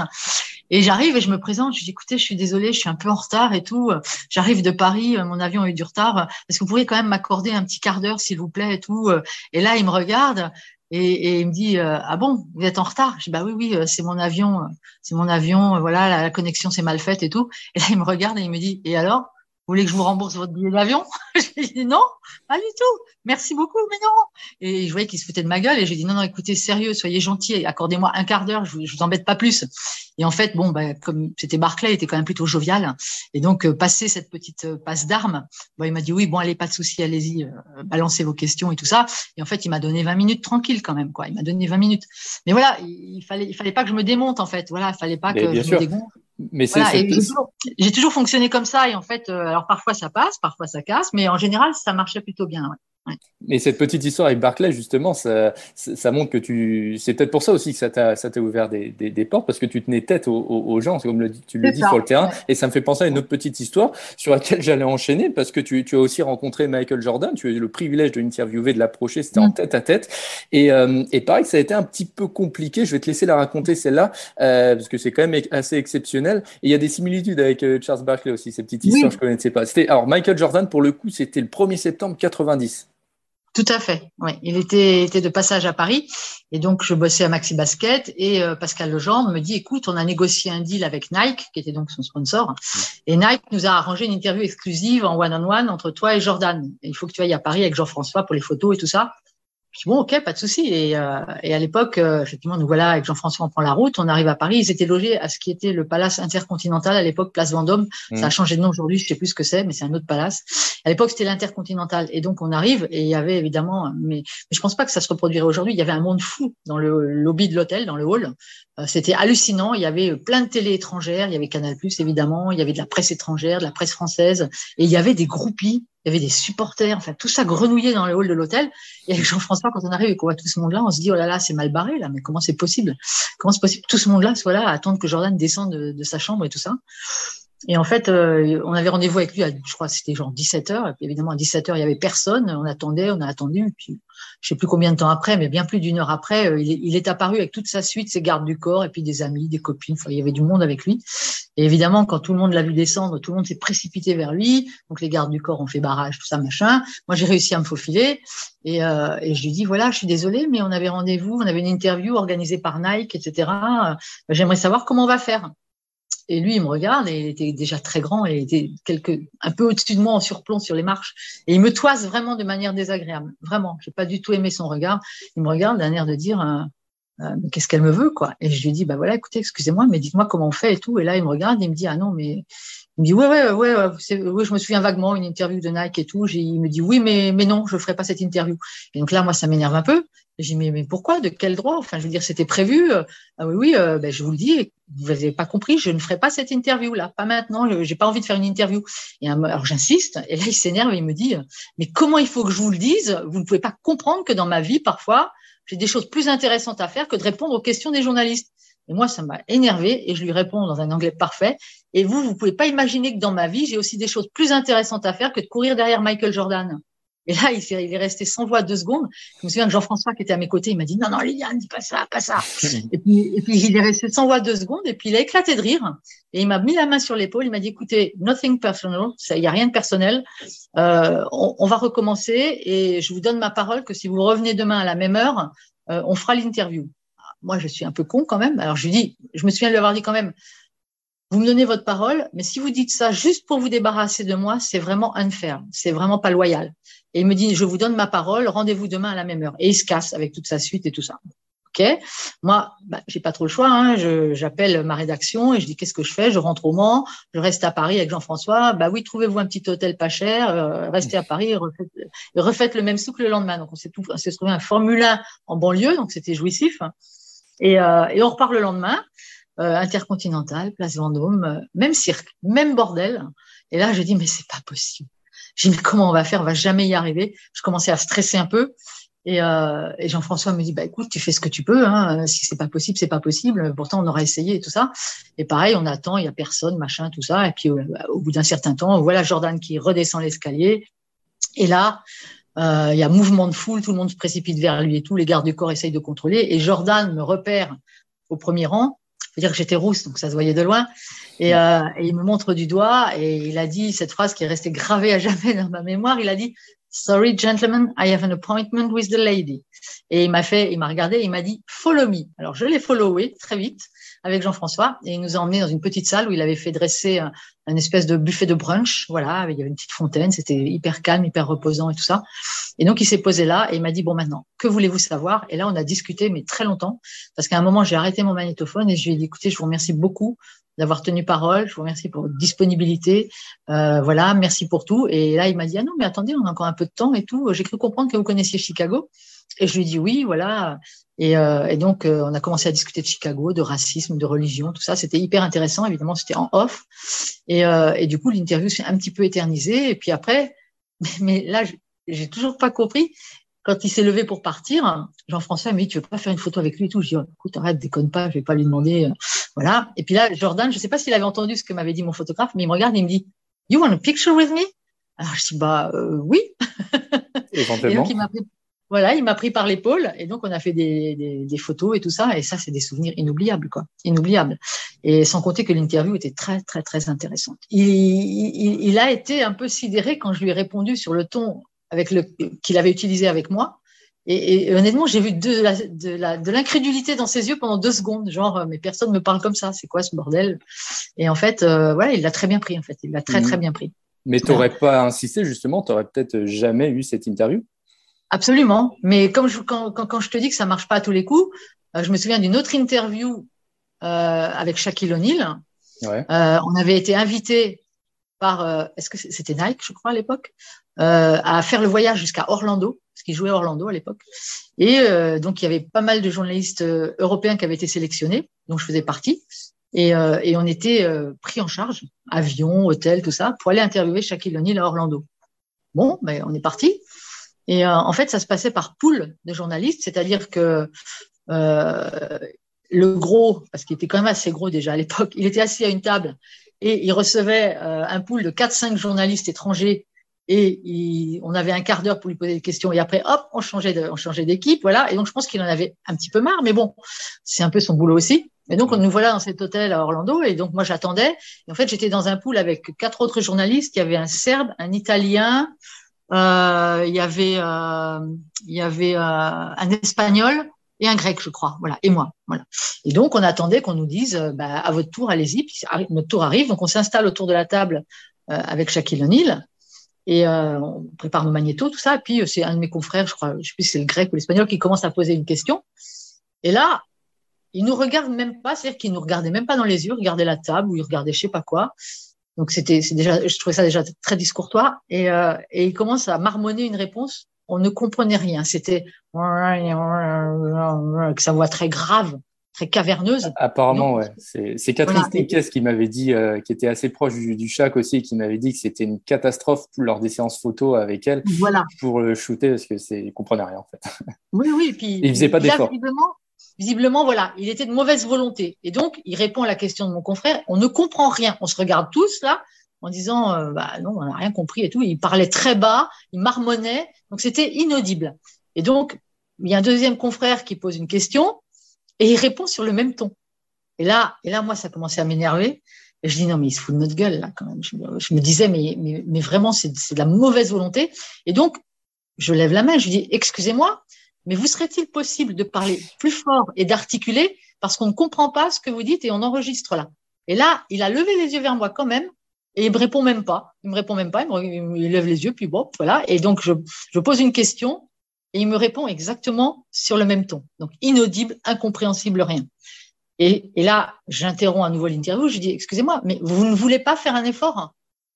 Et j'arrive et je me présente. Je dis, écoutez, je suis désolée, je suis un peu en retard et tout. J'arrive de Paris, mon avion a eu du retard. Est-ce que vous pourriez quand même m'accorder un petit quart d'heure, s'il vous plaît, et tout? Et là, il me regarde et, il me dit, euh, ah bon, vous êtes en retard Je dis, bah oui, oui, c'est mon avion, c'est mon avion. Voilà, la connexion s'est mal faite et tout. Et là, il me regarde et il me dit, et alors? Vous voulez que je vous rembourse votre billet d'avion J'ai dit non, pas du tout. Merci beaucoup, mais non. Et je voyais qu'il se foutait de ma gueule et j'ai dit non, non, écoutez, sérieux, soyez gentil, accordez-moi un quart d'heure, je, vous, je vous embête pas plus. Et en fait, bon, bah, comme c'était Barclay, il était quand même plutôt jovial. Et donc, euh, passer cette petite euh, passe d'armes, bah, il m'a dit oui, bon, allez, pas de souci, allez-y, euh, balancez vos questions et tout ça. Et en fait, il m'a donné 20 minutes tranquille quand même, quoi. Il m'a donné 20 minutes. Mais voilà, il, fallait, il fallait pas que je me démonte en fait. Voilà, il fallait pas que je me dégonfle. Mais c'est j'ai toujours, fonctionné comme ça et en fait, euh, alors parfois ça passe, parfois ça casse, mais en général ça marchait plutôt bien. Ouais. Mais cette petite histoire avec Barclay, justement, ça, ça montre que tu. C'est peut-être pour ça aussi que ça t'a ouvert des, des, des, portes, parce que tu tenais tête aux, aux gens, comme le, tu le dis sur le terrain. Et ça me fait penser à une autre petite histoire sur laquelle j'allais enchaîner, parce que tu, tu, as aussi rencontré Michael Jordan. Tu as eu le privilège de l'interviewer, de l'approcher. C'était en mm. tête à tête. Et, euh, et pareil, ça a été un petit peu compliqué. Je vais te laisser la raconter celle-là, euh, parce que c'est quand même assez exceptionnel. Et il y a des similitudes avec euh, Charles Barclay aussi, ces petites histoires, je ne connaissais pas. C'était alors Michael Jordan, pour le coup, c'était le 1er septembre 90. Tout à fait. Oui, il était, était de passage à Paris et donc je bossais à Maxi Basket et euh, Pascal Legendre me dit écoute, on a négocié un deal avec Nike qui était donc son sponsor et Nike nous a arrangé une interview exclusive en one on one entre toi et Jordan. Et il faut que tu ailles à Paris avec Jean-François pour les photos et tout ça bon, ok, pas de souci. Et, euh, et à l'époque, euh, effectivement, nous voilà avec Jean-François, on prend la route, on arrive à Paris. Ils étaient logés à ce qui était le palace intercontinental à l'époque, place Vendôme. Mmh. Ça a changé de nom aujourd'hui, je sais plus ce que c'est, mais c'est un autre palace. À l'époque, c'était l'intercontinental. Et donc, on arrive et il y avait évidemment, mais, mais je pense pas que ça se reproduirait aujourd'hui. Il y avait un monde fou dans le lobby de l'hôtel, dans le hall. Euh, c'était hallucinant. Il y avait plein de télé étrangères. Il y avait Canal+, évidemment. Il y avait de la presse étrangère, de la presse française. Et il y avait des groupies il y avait des supporters, enfin tout ça grenouillé dans le hall de l'hôtel. Et avec Jean-François, quand on arrive et qu'on voit tout ce monde-là, on se dit oh là là, c'est mal barré là, mais comment c'est possible? Comment c'est possible? Tout ce monde-là soit là à attendre que Jordan descende de, sa chambre et tout ça. Et en fait, euh, on avait rendez-vous avec lui, à, je crois que c'était genre 17 heures. Et puis évidemment, à 17 heures, il y avait personne. On attendait, on a attendu. Et puis je sais plus combien de temps après, mais bien plus d'une heure après, euh, il, est, apparu avec toute sa suite, ses gardes du corps, et puis des amis, des copines. Il y avait du monde avec lui. Et évidemment, quand tout le monde l'a vu descendre, tout le monde s'est précipité vers lui. Donc les gardes du corps ont fait barrage, tout ça, machin. Moi, j'ai réussi à me faufiler. Et, euh, et je lui dis, voilà, je suis désolée, mais on avait rendez-vous, on avait une interview organisée par Nike, etc. J'aimerais savoir comment on va faire. Et lui, il me regarde et il était déjà très grand et il était quelque, un peu au-dessus de moi en surplomb sur les marches. Et il me toise vraiment de manière désagréable. Vraiment. J'ai pas du tout aimé son regard. Il me regarde d'un air de dire, euh, euh, qu'est-ce qu'elle me veut, quoi? Et je lui dis, bah voilà, écoutez, excusez-moi, mais dites-moi comment on fait et tout. Et là, il me regarde il me dit, ah non, mais, il me dit, ouais, ouais, ouais, ouais, je me souviens vaguement, une interview de Nike et tout. Il me dit, oui, mais, mais non, je ferai pas cette interview. Et donc là, moi, ça m'énerve un peu. J'ai dit, mais, mais pourquoi? De quel droit? Enfin, je veux dire, c'était prévu. Euh, ah oui, oui, euh, ben, je vous le dis, vous n'avez pas compris, je ne ferai pas cette interview-là, pas maintenant, j'ai pas envie de faire une interview. Et alors j'insiste, et là il s'énerve il me dit, mais comment il faut que je vous le dise? Vous ne pouvez pas comprendre que dans ma vie, parfois, j'ai des choses plus intéressantes à faire que de répondre aux questions des journalistes. Et moi, ça m'a énervé et je lui réponds dans un anglais parfait. Et vous, vous pouvez pas imaginer que dans ma vie, j'ai aussi des choses plus intéressantes à faire que de courir derrière Michael Jordan. Et là, il, il est resté sans voix deux secondes. Je me souviens que Jean-François, qui était à mes côtés, il m'a dit non, non, Liliane, dis pas ça, pas ça. et, puis, et puis, il est resté sans voix deux secondes. Et puis, il a éclaté de rire. Et il m'a mis la main sur l'épaule. Il m'a dit écoutez, nothing personal, il n'y a rien de personnel. Euh, on, on, va recommencer. Et je vous donne ma parole que si vous revenez demain à la même heure, euh, on fera l'interview. Moi, je suis un peu con quand même. Alors, je lui dis je me souviens de lui avoir dit quand même vous me donnez votre parole, mais si vous dites ça juste pour vous débarrasser de moi, c'est vraiment unfair, c'est vraiment pas loyal. Et il me dit, je vous donne ma parole, rendez-vous demain à la même heure. Et il se casse avec toute sa suite et tout ça. Ok, moi, bah, j'ai pas trop le choix. Hein. J'appelle ma rédaction et je dis qu'est-ce que je fais? Je rentre au Mans, je reste à Paris avec Jean-François. Bah oui, trouvez-vous un petit hôtel pas cher, euh, restez à Paris et refaites, le même souk le lendemain. Donc on s'est trouvé un Formule 1 en banlieue, donc c'était jouissif. Et, euh, et on repart le lendemain. Euh, Intercontinental, Place Vendôme, euh, même cirque, même bordel. Et là, je dis mais c'est pas possible. J'ai dit mais comment on va faire? On va jamais y arriver. Je commençais à stresser un peu. Et, euh, et Jean-François me dit bah écoute, tu fais ce que tu peux. Hein. Si c'est pas possible, c'est pas possible. Pourtant, on aura essayé et tout ça. Et pareil, on attend, il y a personne, machin, tout ça. Et puis au, au bout d'un certain temps, voilà Jordan qui redescend l'escalier. Et là, euh, il y a mouvement de foule, tout le monde se précipite vers lui et tout. Les gardes du corps essayent de contrôler. Et Jordan me repère au premier rang dire que j'étais rousse, donc ça se voyait de loin. Et, euh, et, il me montre du doigt et il a dit cette phrase qui est restée gravée à jamais dans ma mémoire. Il a dit Sorry, gentlemen, I have an appointment with the lady. Et il m'a fait, il m'a regardé, et il m'a dit Follow me. Alors je l'ai followé très vite avec Jean-François et il nous a emmenés dans une petite salle où il avait fait dresser un, espèce de buffet de brunch. Voilà, il y avait une petite fontaine, c'était hyper calme, hyper reposant et tout ça. Et donc il s'est posé là et il m'a dit bon maintenant, que voulez-vous savoir? Et là on a discuté mais très longtemps parce qu'à un moment j'ai arrêté mon magnétophone et je lui ai dit écoutez, je vous remercie beaucoup d'avoir tenu parole. Je vous remercie pour votre disponibilité. Euh, voilà, merci pour tout. Et là, il m'a dit, ah non, mais attendez, on a encore un peu de temps et tout. J'ai cru comprendre que vous connaissiez Chicago. Et je lui ai dit oui, voilà. Et, euh, et donc, euh, on a commencé à discuter de Chicago, de racisme, de religion, tout ça. C'était hyper intéressant. Évidemment, c'était en off. Et, euh, et du coup, l'interview s'est un petit peu éternisée. Et puis après, mais, là, j'ai toujours pas compris. Quand il s'est levé pour partir, Jean-François m'a dit, tu veux pas faire une photo avec lui et tout? Je dis, oh, écoute, arrête, déconne pas, je vais pas lui demander. Voilà. Et puis là, Jordan, je sais pas s'il avait entendu ce que m'avait dit mon photographe, mais il me regarde et il me dit, you want a picture with me? Alors je dis, bah, oui. Éventuellement. Et donc, il m'a pris voilà, il m'a pris par l'épaule et donc on a fait des, des, des, photos et tout ça et ça c'est des souvenirs inoubliables quoi, inoubliables. Et sans compter que l'interview était très très très intéressante. Il, il, il, a été un peu sidéré quand je lui ai répondu sur le ton avec le qu'il avait utilisé avec moi. Et, et honnêtement, j'ai vu de, la, de, la, de l'incrédulité dans ses yeux pendant deux secondes, genre mais personne me parle comme ça, c'est quoi ce bordel? Et en fait, euh, voilà, il l'a très bien pris en fait, il l'a très très mmh. bien pris. Mais tu n'aurais pas insisté justement, tu n'aurais peut-être jamais eu cette interview? Absolument. Mais comme je, quand, quand, quand, je te dis que ça marche pas à tous les coups, euh, je me souviens d'une autre interview euh, avec Shaquille O'Neal. Ouais. Euh, on avait été invité par, euh, est-ce que c'était Nike, je crois, à l'époque, euh, à faire le voyage jusqu'à Orlando, parce qu'il jouait à Orlando à l'époque. Et donc, il y avait pas mal de journalistes européens qui avaient été sélectionnés, dont je faisais partie. Et, et on était pris en charge, avion, hôtel, tout ça, pour aller interviewer Shaquille O'Neal à Orlando. Bon, ben, on est parti. Et euh, en fait, ça se passait par pool de journalistes, c'est-à-dire que euh, le gros, parce qu'il était quand même assez gros déjà à l'époque, il était assis à une table et il recevait euh, un pool de 4-5 journalistes étrangers et il, on avait un quart d'heure pour lui poser des questions et après hop on changeait de, on changeait d'équipe voilà. Et donc je pense qu'il en avait un petit peu marre mais bon c'est un peu son boulot aussi. Et donc on nous voilà dans cet hôtel à Orlando et donc moi j'attendais. Et en fait j'étais dans un pool avec quatre autres journalistes. Il y avait un serbe un italien il y avait, euh, il y avait euh, un espagnol et un grec, je crois. Voilà, et moi. Voilà. Et donc, on attendait qu'on nous dise, bah, à votre tour, allez-y. Puis notre tour arrive. Donc, on s'installe autour de la table avec Shaquille O'Neal et on prépare nos magnétos, tout ça. Et puis, c'est un de mes confrères, je crois, je sais plus si c'est le grec ou l'espagnol, qui commence à poser une question. Et là, il nous regarde même pas, c'est-à-dire qu'il nous regardait même pas dans les yeux, il regardait la table ou il regardait je sais pas quoi. Donc c'était, c'est déjà, je trouvais ça déjà très discourtois. Et, euh, et il commence à marmonner une réponse. On ne comprenait rien. C'était avec sa voix très grave. très caverneuse. Apparemment, ouais. C'est Catherine voilà. qui m'avait dit, euh, qui était assez proche du, du Chac aussi, qui m'avait dit que c'était une catastrophe lors des séances photo avec elle voilà. pour le shooter parce que c'est, comprenait rien en fait. Oui, oui. Et puis, il faisait pas d'effort. Visiblement, visiblement, voilà, il était de mauvaise volonté. Et donc, il répond à la question de mon confrère. On ne comprend rien. On se regarde tous là en disant, euh, bah non, on n'a rien compris et tout. Il parlait très bas, il marmonnait, donc c'était inaudible. Et donc, il y a un deuxième confrère qui pose une question et il répond sur le même ton. Et là, et là, moi, ça commençait à m'énerver. Et je dis non, mais il se fout de notre gueule là quand même. Je, me disais mais, mais, mais vraiment c'est de la mauvaise volonté. Et donc je lève la main, je dis excusez-moi, mais vous serait-il possible de parler plus fort et d'articuler parce qu'on ne comprend pas ce que vous dites et on enregistre là? Et là, il a levé les yeux vers moi quand même et il me répond même pas. Il me répond même pas. Il, me, il lève les yeux puis bon voilà. Et donc je, pose une question et il me répond exactement sur le même ton. Donc, inaudible, incompréhensible, rien. Et, là, j'interromps à nouveau l'interview, je dis, excusez-moi, mais vous ne voulez pas faire un effort?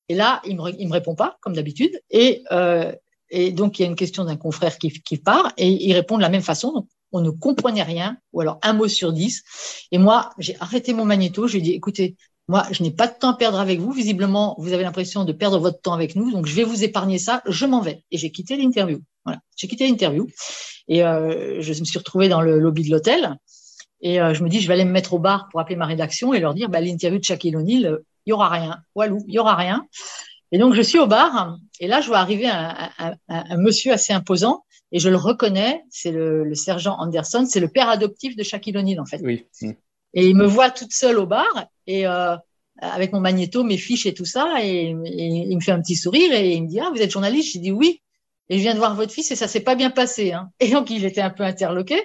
Et là, il me, me répond pas, comme d'habitude. Et, euh, et donc, il y a une question d'un confrère qui, qui part et il répond de la même façon. Donc, on ne comprenait rien, ou alors un mot sur dix. Et moi, j'ai arrêté mon magnéto, je lui ai dit, écoutez, moi, je n'ai pas de temps à perdre avec vous. Visiblement, vous avez l'impression de perdre votre temps avec nous, donc je vais vous épargner ça. Je m'en vais. Et j'ai quitté l'interview. Voilà, j'ai quitté l'interview et euh, je me suis retrouvée dans le lobby de l'hôtel. Et euh, je me dis, je vais aller me mettre au bar pour appeler ma rédaction et leur dire, bah, l'interview de Shaquille O'Neal, euh, il y aura rien. Walou, il y aura rien. Et donc, je suis au bar et là, je vois arriver un, un, un, un monsieur assez imposant et je le reconnais. C'est le, le, sergent Anderson. C'est le père adoptif de Shaquille O'Neal, en fait. Oui. Et il me voit toute seule au bar et euh, avec mon magnéto, mes fiches et tout ça. Et, et, il me fait un petit sourire et il me dit, ah, vous êtes journaliste? J'ai dit oui et je viens de voir votre fils et ça s'est pas bien passé. Hein. Et donc il était un peu interloqué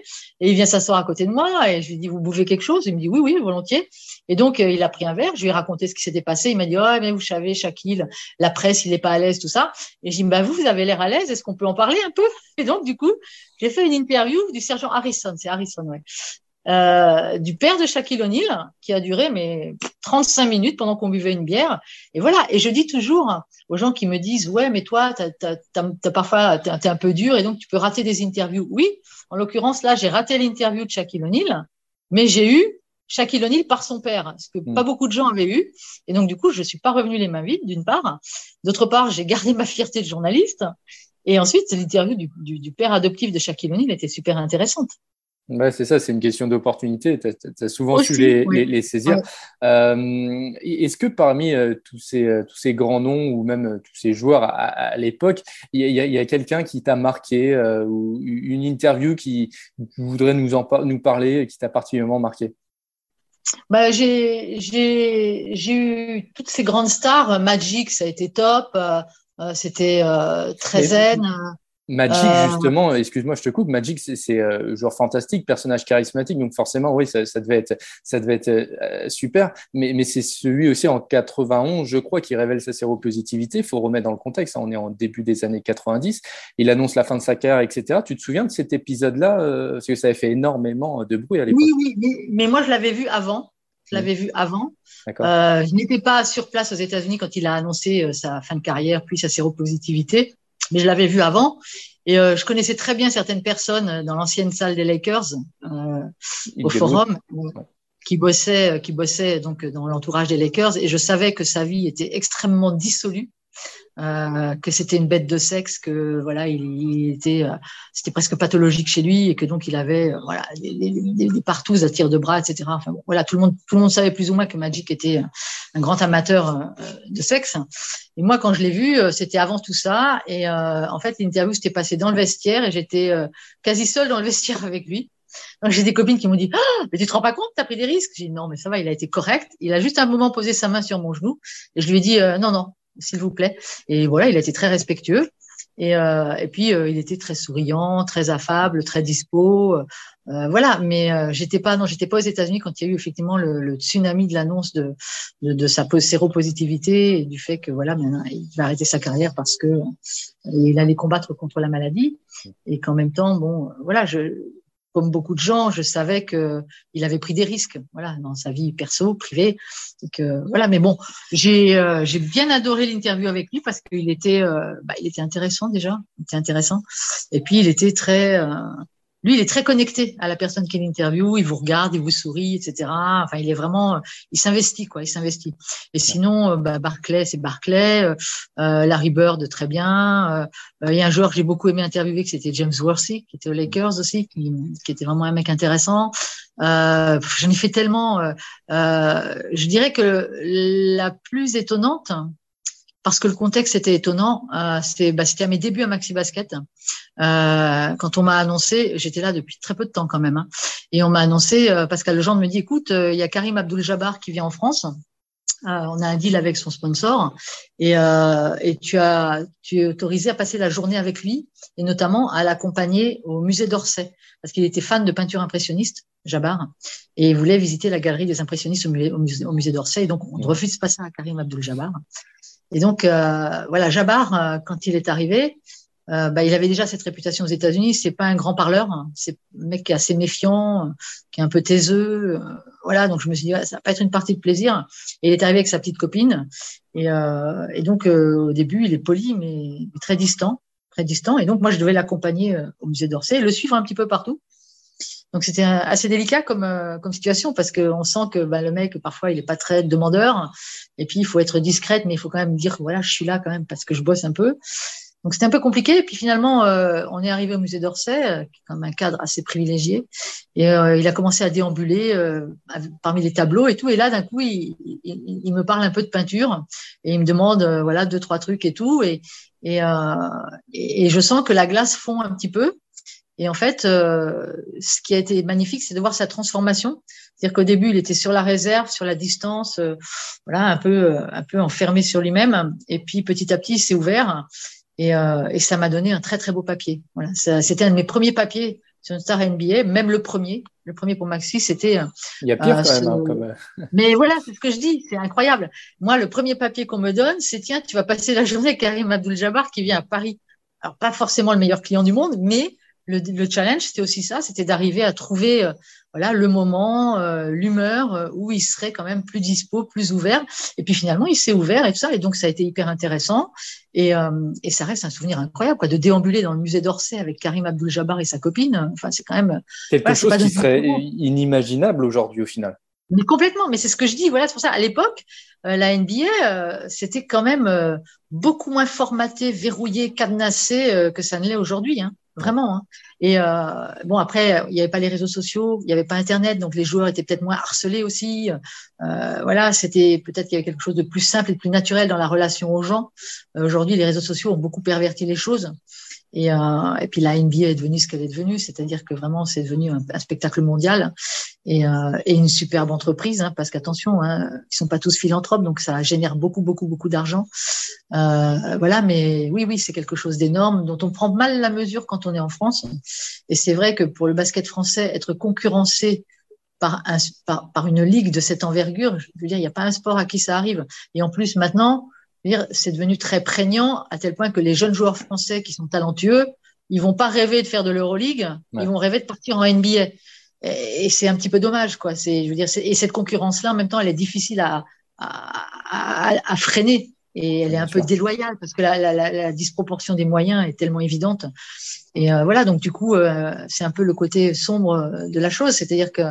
et il vient s'asseoir à côté de moi et je lui dis vous buvez quelque chose? Il me dit oui oui volontiers. Et donc euh, il a pris un verre, je lui ai raconté ce qui s'était passé. Il m'a dit oh mais vous savez Shaquille, la presse il est pas à l'aise tout ça. Et je dis bah vous vous avez l'air à l'aise, est-ce qu'on peut en parler un peu? Et donc du coup j'ai fait une interview du sergent Harrison, c'est Harrison ouais. Euh, du père de Shaquille O'Neal, qui a duré mais 35 minutes pendant qu'on buvait une bière. Et voilà. Et je dis toujours aux gens qui me disent ouais, mais toi, t'as, t'as, t'as, parfois t'es un peu dur et donc tu peux rater des interviews. Oui, en l'occurrence là, j'ai raté l'interview de Shaquille O'Neal, mais j'ai eu Shaquille O'Neal par son père, ce que mm. pas beaucoup de gens avaient eu. Et donc du coup, je suis pas revenue les mains vides, d'une part. D'autre part, j'ai gardé ma fierté de journaliste. Et ensuite, l'interview du, du, du père adoptif de Shaquille O'Neal était super intéressante. Ouais, c'est ça, c'est une question d'opportunité. Tu as, souvent su les, oui. les, les, saisir. Ouais. Euh, Est-ce que parmi euh, tous, ces, euh, tous ces grands noms ou même tous ces joueurs à, à l'époque, il y a, y a quelqu'un qui t'a marqué ou une interview qui voudrait nous, en, nous parler qui t'a particulièrement marqué? Bah, J'ai eu toutes ces grandes stars. Magic, ça a été top. C'était très zen. Magic, euh... justement, excuse-moi, je te coupe. Magic, c'est euh, genre fantastique, personnage charismatique, donc forcément, oui, ça, ça devait être, ça devait être euh, super. Mais, mais c'est celui aussi en 91, je crois, qui révèle sa séropositivité. Il faut remettre dans le contexte. Hein, on est en début des années 90. Il annonce la fin de sa carrière, etc. Tu te souviens de cet épisode-là euh, Parce que ça avait fait énormément de bruit à l'époque. Oui, oui, mais, mais moi, je l'avais vu avant. Je l'avais vu avant. Euh, je n'étais pas sur place aux États-Unis quand il a annoncé sa fin de carrière, puis sa séropositivité mais je l'avais vu avant. Et euh, je connaissais très bien certaines personnes dans l'ancienne salle des Lakers euh, au forum qui bossaient, qui bossaient donc dans l'entourage des Lakers, et je savais que sa vie était extrêmement dissolue euh, que c'était une bête de sexe, que voilà, il, il était, euh, c'était presque pathologique chez lui et que donc il avait euh, voilà des, partous à tir de bras, etc. Enfin bon, voilà, tout le monde, tout le monde savait plus ou moins que Magic était un grand amateur euh, de sexe. Et moi, quand je l'ai vu, c'était avant tout ça. Et en fait, l'interview s'était passée dans le vestiaire et j'étais quasi seule dans le vestiaire avec lui. Donc j'ai des copines qui m'ont dit oh, mais tu te rends pas compte, tu as pris des risques? J'ai dit non, mais ça va, il a été correct. Il a juste un moment posé sa main sur mon genou et je lui ai dit euh, non non, s'il vous plaît. Et voilà, il a été très respectueux. Et, euh, et puis euh, il était très souriant, très affable, très dispo. Euh, voilà, mais euh, j'étais pas non, j'étais pas aux États-Unis quand il y a eu effectivement le, le tsunami de l'annonce de, de, de sa séropositivité et du fait que voilà, maintenant il va arrêter sa carrière parce que il allait combattre contre la maladie et qu'en même temps, bon, voilà, je comme beaucoup de gens, je savais que il avait pris des risques, voilà, dans sa vie perso, privée. Et que, voilà, mais bon, j'ai euh, bien adoré l'interview avec lui parce qu'il était euh, bah, il était intéressant déjà, il était intéressant. Et puis il était très euh, lui, il est très connecté à la personne qu'il interviewe, il vous regarde, il vous sourit, etc. Enfin, il est vraiment, il s'investit, quoi, il s'investit. Et sinon, euh, bah, Barclay, c'est Barclay, euh, euh, Larry Bird, très bien. il y a un joueur que j'ai beaucoup aimé interviewer, que c'était James Worthy, qui était aux Lakers aussi, qui, qui était vraiment un mec intéressant. Euh, J'en ai fait tellement. je dirais que la plus étonnante, parce que le contexte était étonnant. Euh, c'était bah, à mes débuts à Maxi Basket. Euh, quand on m'a annoncé, j'étais là depuis très peu de temps quand même, hein, et on m'a annoncé, euh, Pascal Legendre me dit, écoute, euh, il y a Karim Abdul-Jabbar qui vient en France. Euh, on a un deal avec son sponsor et, euh, et tu as tu es autorisé à passer la journée avec lui et notamment à l'accompagner au musée d'Orsay parce qu'il était fan de peinture impressionniste, Jabbar, et il voulait visiter la galerie des impressionnistes au musée, au musée d'Orsay. Donc on refuse de passer à Karim Abdul-Jabbar. Et donc, euh, voilà, Jabbar, euh, quand il est arrivé, euh, bah, il avait déjà cette réputation aux États-Unis. C'est pas un grand parleur, hein. c'est un mec qui est assez méfiant, qui est un peu taiseux. voilà, donc je me suis dit, ça va pas être une partie de plaisir. Et il est arrivé avec sa petite copine. Et, et donc, au début, il est poli, mais, très distant, très distant. Et donc, moi, je devais l'accompagner au musée d'Orsay, le suivre un petit peu partout. Donc c'était assez délicat comme, euh, comme situation parce qu'on sent que bah, le mec, parfois, il est pas très demandeur. Et puis, il faut être discrète, mais il faut quand même dire, voilà, je suis là quand même parce que je bosse un peu. Donc c'était un peu compliqué. Et puis finalement, euh, on est arrivé au musée d'Orsay, euh, comme un cadre assez privilégié. Et il a commencé à déambuler parmi les tableaux et tout. Et là, d'un coup, il, il, me parle un peu de peinture et il me demande, voilà, deux trois trucs et tout. Et, et, et je sens que la glace fond un petit peu. Et en fait, euh, ce qui a été magnifique, c'est de voir sa transformation. C'est-à-dire qu'au début, il était sur la réserve, sur la distance, euh, voilà, un peu, euh, un peu enfermé sur lui-même. Et puis petit à petit, il s'est ouvert. Et, et ça m'a donné un très très beau papier. Voilà, c'était un de mes premiers papiers sur une star NBA, même le premier. Le premier pour Maxi, c'était. Il y a pire quand même. Hein, comme... Mais voilà, c'est ce que je dis, c'est incroyable. Moi, le premier papier qu'on me donne, c'est tiens, tu vas passer la journée avec Karim Abdul-Jabbar qui vient à Paris. Alors pas forcément le meilleur client du monde, mais le, le challenge, c'était aussi ça, c'était d'arriver à trouver euh, voilà le moment, euh, l'humeur euh, où il serait quand même plus dispo, plus ouvert. Et puis finalement, il s'est ouvert et tout ça, et donc ça a été hyper intéressant. Et, et ça reste un souvenir incroyable, quoi, de déambuler dans le musée d'Orsay avec Karim Abdul-Jabbar et sa copine. Enfin, c'est quand même quelque chose qui serait inimaginable aujourd'hui au final. Mais complètement, mais c'est ce que je dis. Voilà, c'est pour ça. À l'époque, la NBA, c'était quand même beaucoup moins formaté, verrouillé, cadenassé que ça ne l'est aujourd'hui. Hein vraiment. Hein. Et euh, bon, après, il n'y avait pas les réseaux sociaux, il n'y avait pas Internet, donc les joueurs étaient peut-être moins harcelés aussi. Euh, voilà, c'était peut-être qu'il y avait quelque chose de plus simple et de plus naturel dans la relation aux gens. Euh, aujourd'hui, les réseaux sociaux ont beaucoup perverti les choses. Et, euh, et puis la NBA est devenue ce qu'elle est devenue, c'est-à-dire que vraiment c'est devenu un, spectacle mondial et, euh, et une superbe entreprise, hein, parce qu'attention, hein, ils sont pas tous philanthropes, donc ça génère beaucoup, beaucoup, beaucoup d'argent. Euh, voilà, mais oui, oui, c'est quelque chose d'énorme dont on prend mal la mesure quand on est en France. Et c'est vrai que pour le basket français, être concurrencé par, un, par, par, une ligue de cette envergure, je veux dire, il n'y a pas un sport à qui ça arrive. Et en plus, maintenant, c'est devenu très prégnant à tel point que les jeunes joueurs français qui sont talentueux, ils vont pas rêver de faire de l'Euroleague, ils vont rêver de partir en NBA. Et, c'est un petit peu dommage, quoi. C'est, je veux dire, et cette concurrence-là, en même temps, elle est difficile à, à, à, freiner et elle est un peu déloyale parce que la, la, la, disproportion des moyens est tellement évidente. Et euh, voilà, donc du coup, euh, c'est un peu le côté sombre de la chose, c'est-à-dire que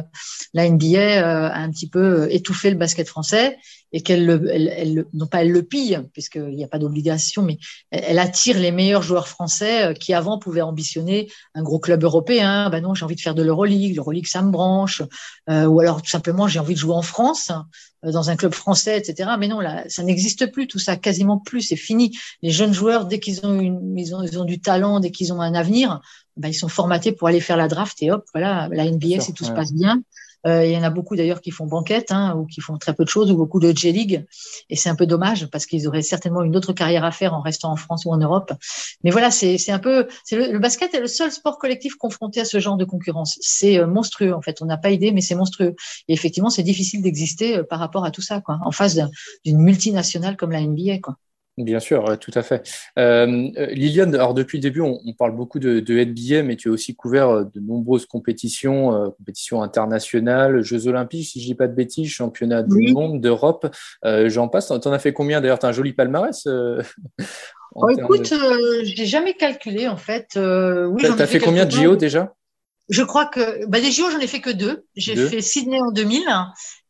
la NBA euh, a un petit peu étouffé le basket français et qu'elle le, elle, elle, non pas elle le pille, puisqu'il n'y a pas d'obligation, mais elle, attire les meilleurs joueurs français euh, qui avant pouvaient ambitionner un gros club européen. Ben non, j'ai envie de faire de l'Euroleague, l'Euroleague ça me branche, euh, ou alors tout simplement j'ai envie de jouer en France, euh, dans un club français, etc. Mais non, là, ça n'existe plus, tout ça, quasiment plus, c'est fini. Les jeunes joueurs, dès qu'ils ont, une, ils ont, ils ont du talent, dès qu'ils ont un avenir, ben, ils sont formatés pour aller faire la draft et hop, voilà, la NBA, si tout se passe bien, euh, il y en a beaucoup d'ailleurs qui font banquette hein, ou qui font très peu de choses ou beaucoup de J-League. Et c'est un peu dommage parce qu'ils auraient certainement une autre carrière à faire en restant en France ou en Europe. Mais voilà, c'est un peu. Le, le, basket est le seul sport collectif confronté à ce genre de concurrence. C'est euh, monstrueux en fait. On n'a pas idée, mais c'est monstrueux. Et effectivement, c'est difficile d'exister euh, par rapport à tout ça, quoi, en face d'une multinationale comme la NBA, quoi. Bien sûr, tout à fait. Euh, Liliane, alors depuis le début, on, parle beaucoup de, de, NBA, mais tu as aussi couvert euh, de nombreuses compétitions, euh, compétitions internationales, Jeux Olympiques, si je dis pas de bêtises, championnat du monde, d'Europe. Euh, J'en passe. T'en as fait combien d'ailleurs? Tu as un joli palmarès euh, oh, Écoute, de... j'ai jamais calculé en fait. oui, tu as, fait combien de JO déjà? Je crois que bah, les JO, j'en ai fait que deux. J'ai fait Sydney en 2000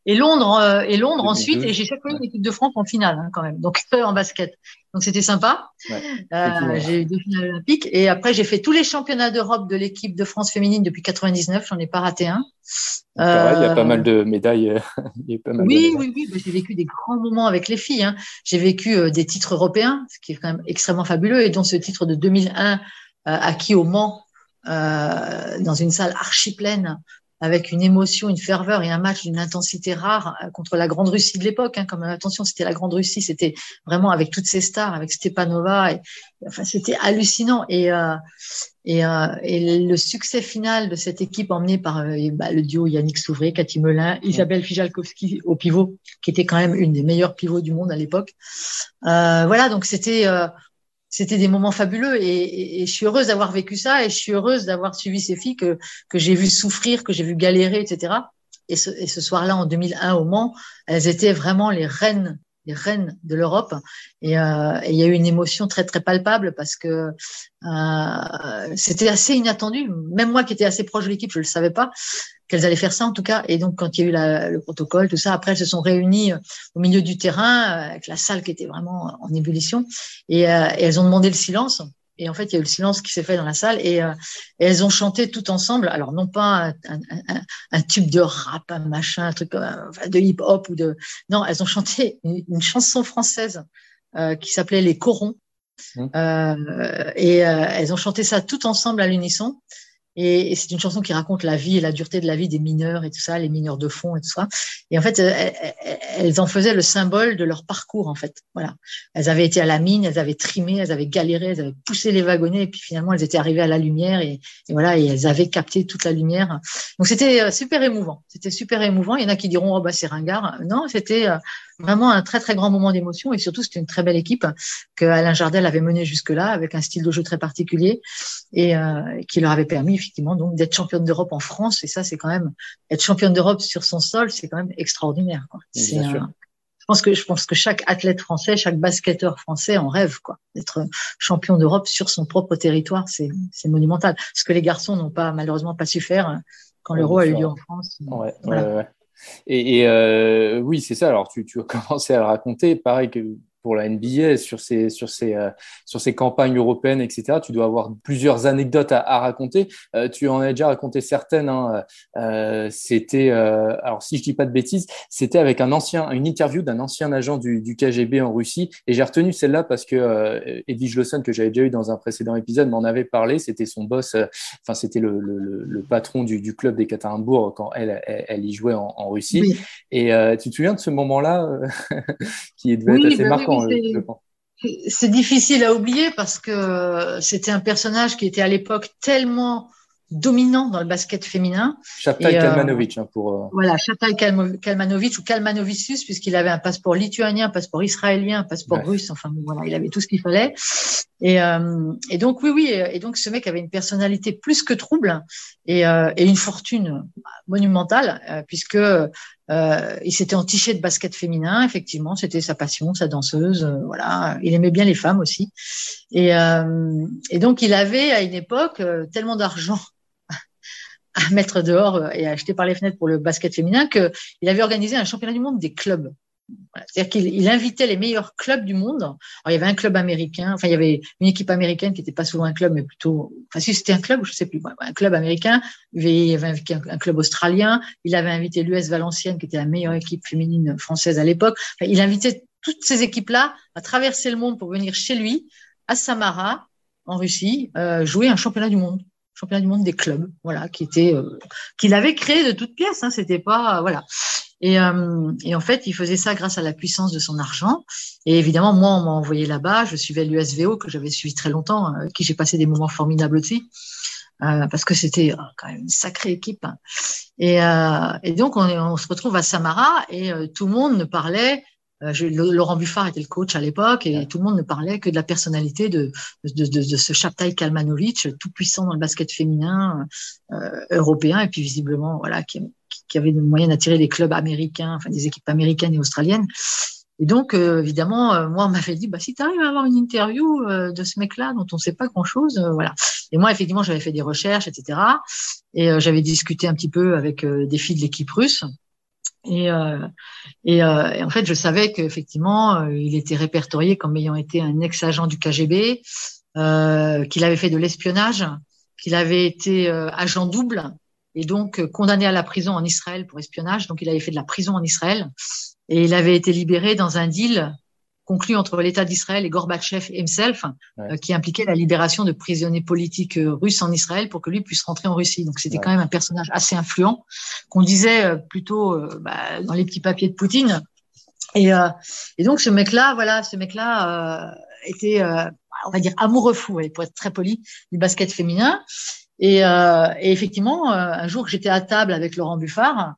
et Londres euh, et Londres ensuite. Et j'ai chaque fois une équipe de France en finale hein, quand même. Donc en basket. Donc c'était sympa. Euh, j'ai eu deux finales olympiques et après j'ai fait tous les championnats d'Europe de l'équipe de France féminine depuis 99. J'en ai pas raté un. Pareil, il y a pas mal de médailles. oui, oui, oui, J'ai vécu des grands moments avec les filles. Hein. J'ai vécu des titres européens, ce qui est quand même extrêmement fabuleux, et dont ce titre de 2001 acquis au Mans euh, dans une salle archi pleine avec une émotion, une ferveur et un match d'une intensité rare euh, contre la Grande Russie de l'époque. Hein, comme attention, c'était la Grande Russie, c'était vraiment avec toutes ces stars, avec Stepanova. Et, enfin, c'était hallucinant. Et, euh, et, euh, et, le succès final de cette équipe emmenée par euh, bah, le duo Yannick Souvray, Cathy Melin, Isabelle Fijalkowski au pivot, qui était quand même une des meilleures pivots du monde à l'époque. voilà, donc c'était c'était des moments fabuleux et, je suis heureuse d'avoir vécu ça et je suis heureuse d'avoir suivi ces filles que, que j'ai vu souffrir, que j'ai vu galérer, etc. Et ce, et ce soir-là, en 2001 au Mans, elles étaient vraiment les reines les reines de l'Europe. Et, euh, il y a eu une émotion très très palpable parce que euh, c'était assez inattendu. Même moi qui étais assez proche de l'équipe, je ne le savais pas qu'elles allaient faire ça en tout cas. Et donc quand il y a eu la, le protocole, tout ça, après elles se sont réunies euh, au milieu du terrain euh, avec la salle qui était vraiment en ébullition et, euh, et elles ont demandé le silence. Et en fait, il y a eu le silence qui s'est fait dans la salle et, euh, elles ont chanté tout ensemble. Alors, non pas un, un, un, tube de rap, un machin, un truc euh, de hip-hop ou de. Non, elles ont chanté une, chanson française euh, qui s'appelait Les Corons. Mmh. Euh, et elles ont chanté ça tout ensemble à l'unisson. Et, c'est une chanson qui raconte la vie et la dureté de la vie des mineurs et tout ça, les mineurs de fond et tout ça. Et en fait, elles, en faisaient le symbole de leur parcours, en fait. Voilà. Elles avaient été à la mine, elles avaient trimé, elles avaient galéré, elles avaient poussé les wagonnets, et puis finalement, elles étaient arrivées à la lumière et, et voilà, et elles avaient capté toute la lumière. Donc c'était euh, super émouvant. C'était super émouvant. Il y en a qui diront, oh bah c'est ringard. Non, c'était euh, vraiment un très très grand moment d'émotion et surtout c'était une très belle équipe que Alain Jardel avait menée jusque-là avec un style de jeu très particulier et euh, qui leur avait permis effectivement donc d'être championne d'Europe en France et ça c'est quand même être championne d'Europe sur son sol c'est quand même extraordinaire. Quoi. C'est je pense que je pense que chaque athlète français, chaque basketteur français en rêve quoi, d'être champion d'Europe sur son propre territoire, c'est c'est monumental. Ce que les garçons n'ont pas malheureusement pas su faire quand l'Euro a eu lieu en France. Ouais, ouais, et, euh, oui, c'est ça. Alors, tu, tu as commencé à le raconter. Pareil que pour la NBA, sur ces, sur ces, euh, sur ces campagnes européennes, etc. Tu dois avoir plusieurs anecdotes à, à raconter. Euh, tu en as déjà raconté certaines. Hein. Euh, c'était, alors si je dis pas de bêtises, c'était avec un ancien, une interview d'un ancien agent du, du, KGB en Russie. Et j'ai retenu celle-là parce que Eddie Lawson, que j'avais déjà eu dans un précédent épisode, m'en avait parlé. C'était son boss, enfin c'était le, le, le, patron du, du, club des Katerinbourg quand elle, elle, y jouait en, en Russie. Et tu te souviens de ce moment-là qui devait être assez bah marquant? C'est difficile à oublier parce que c'était un personnage qui était à l'époque tellement dominant dans le basket féminin. Chaptal euh, Kalmanovic hein, pour. Euh, voilà, Chaptal Kalmanovic ou Kalmanovicius puisqu'il avait un passeport lituanien, un passeport israélien, un passeport russe. Enfin voilà, il avait tout ce qu'il fallait. Et, euh, et, donc oui, oui, et donc ce mec avait une personnalité plus que trouble et, euh, et une fortune monumentale euh, puisque euh, il s'était entiché de basket féminin. Effectivement, c'était sa passion, sa danseuse. voilà, il aimait bien les femmes aussi. Et, et donc il avait à une époque tellement d'argent à mettre dehors et à acheter par les fenêtres pour le basket féminin qu'il avait organisé un championnat du monde des clubs. C'est-à-dire qu'il invitait les meilleurs clubs du monde. Alors, il y avait un club américain, enfin, il y avait une équipe américaine qui n'était pas souvent un club, mais plutôt, enfin, c'était un club, je sais plus, un club américain. Il y avait un club australien. Il avait invité l'US Valenciennes, qui était la meilleure équipe féminine française à l'époque. Il invitait toutes ces équipes-là à traverser le monde pour venir chez lui, à Samara, en Russie, euh, jouer un championnat du monde championnat du monde des clubs, voilà, qui était euh, qu'il avait créé de toutes pièces. Hein, C'était pas voilà. Et, euh, et, en fait, il faisait ça grâce à la puissance de son argent. Et évidemment, moi, on m'a envoyé là-bas. Je suivais l'USVO que j'avais suivi très longtemps, euh, qui j'ai passé des moments formidables aussi, euh, parce que c'était oh, quand même une sacrée équipe. Hein. Et, euh, et donc, on, on, se retrouve à Samara et euh, tout le monde ne parlait. Je, Laurent Buffard était le coach à l'époque et tout le monde ne parlait que de la personnalité de, de, de, de ce Chaptai Kalmanovic, tout puissant dans le basket féminin européen et puis visiblement voilà qui, qui avait le moyen d'attirer les clubs américains, enfin des équipes américaines et australiennes. Et donc, euh, évidemment, euh, moi, on m'avait dit, bah, si tu arrives à avoir une interview euh, de ce mec-là dont on ne sait pas grand-chose, voilà. Et moi, effectivement, j'avais fait des recherches, etc. Et j'avais discuté un petit peu avec des filles de l'équipe russe. Et, et, en fait, je savais qu'effectivement, il était répertorié comme ayant été un ex-agent du KGB, qu'il avait fait de l'espionnage, qu'il avait été agent double et donc condamné à la prison en Israël pour espionnage. Donc, il avait fait de la prison en Israël et il avait été libéré dans un deal conclu entre l'État d'Israël et Gorbatchev himself, euh, qui impliquait la libération de prisonniers politiques euh, russes en Israël pour que lui puisse rentrer en Russie. Donc c'était quand même un personnage assez influent, qu'on disait euh, plutôt bah, dans les petits papiers de Poutine. Et, et donc ce mec-là, voilà, ce mec-là était, on va dire, amoureux fou, pour être très poli, du basket féminin. Et, et effectivement, un jour que j'étais à table avec Laurent Buffard,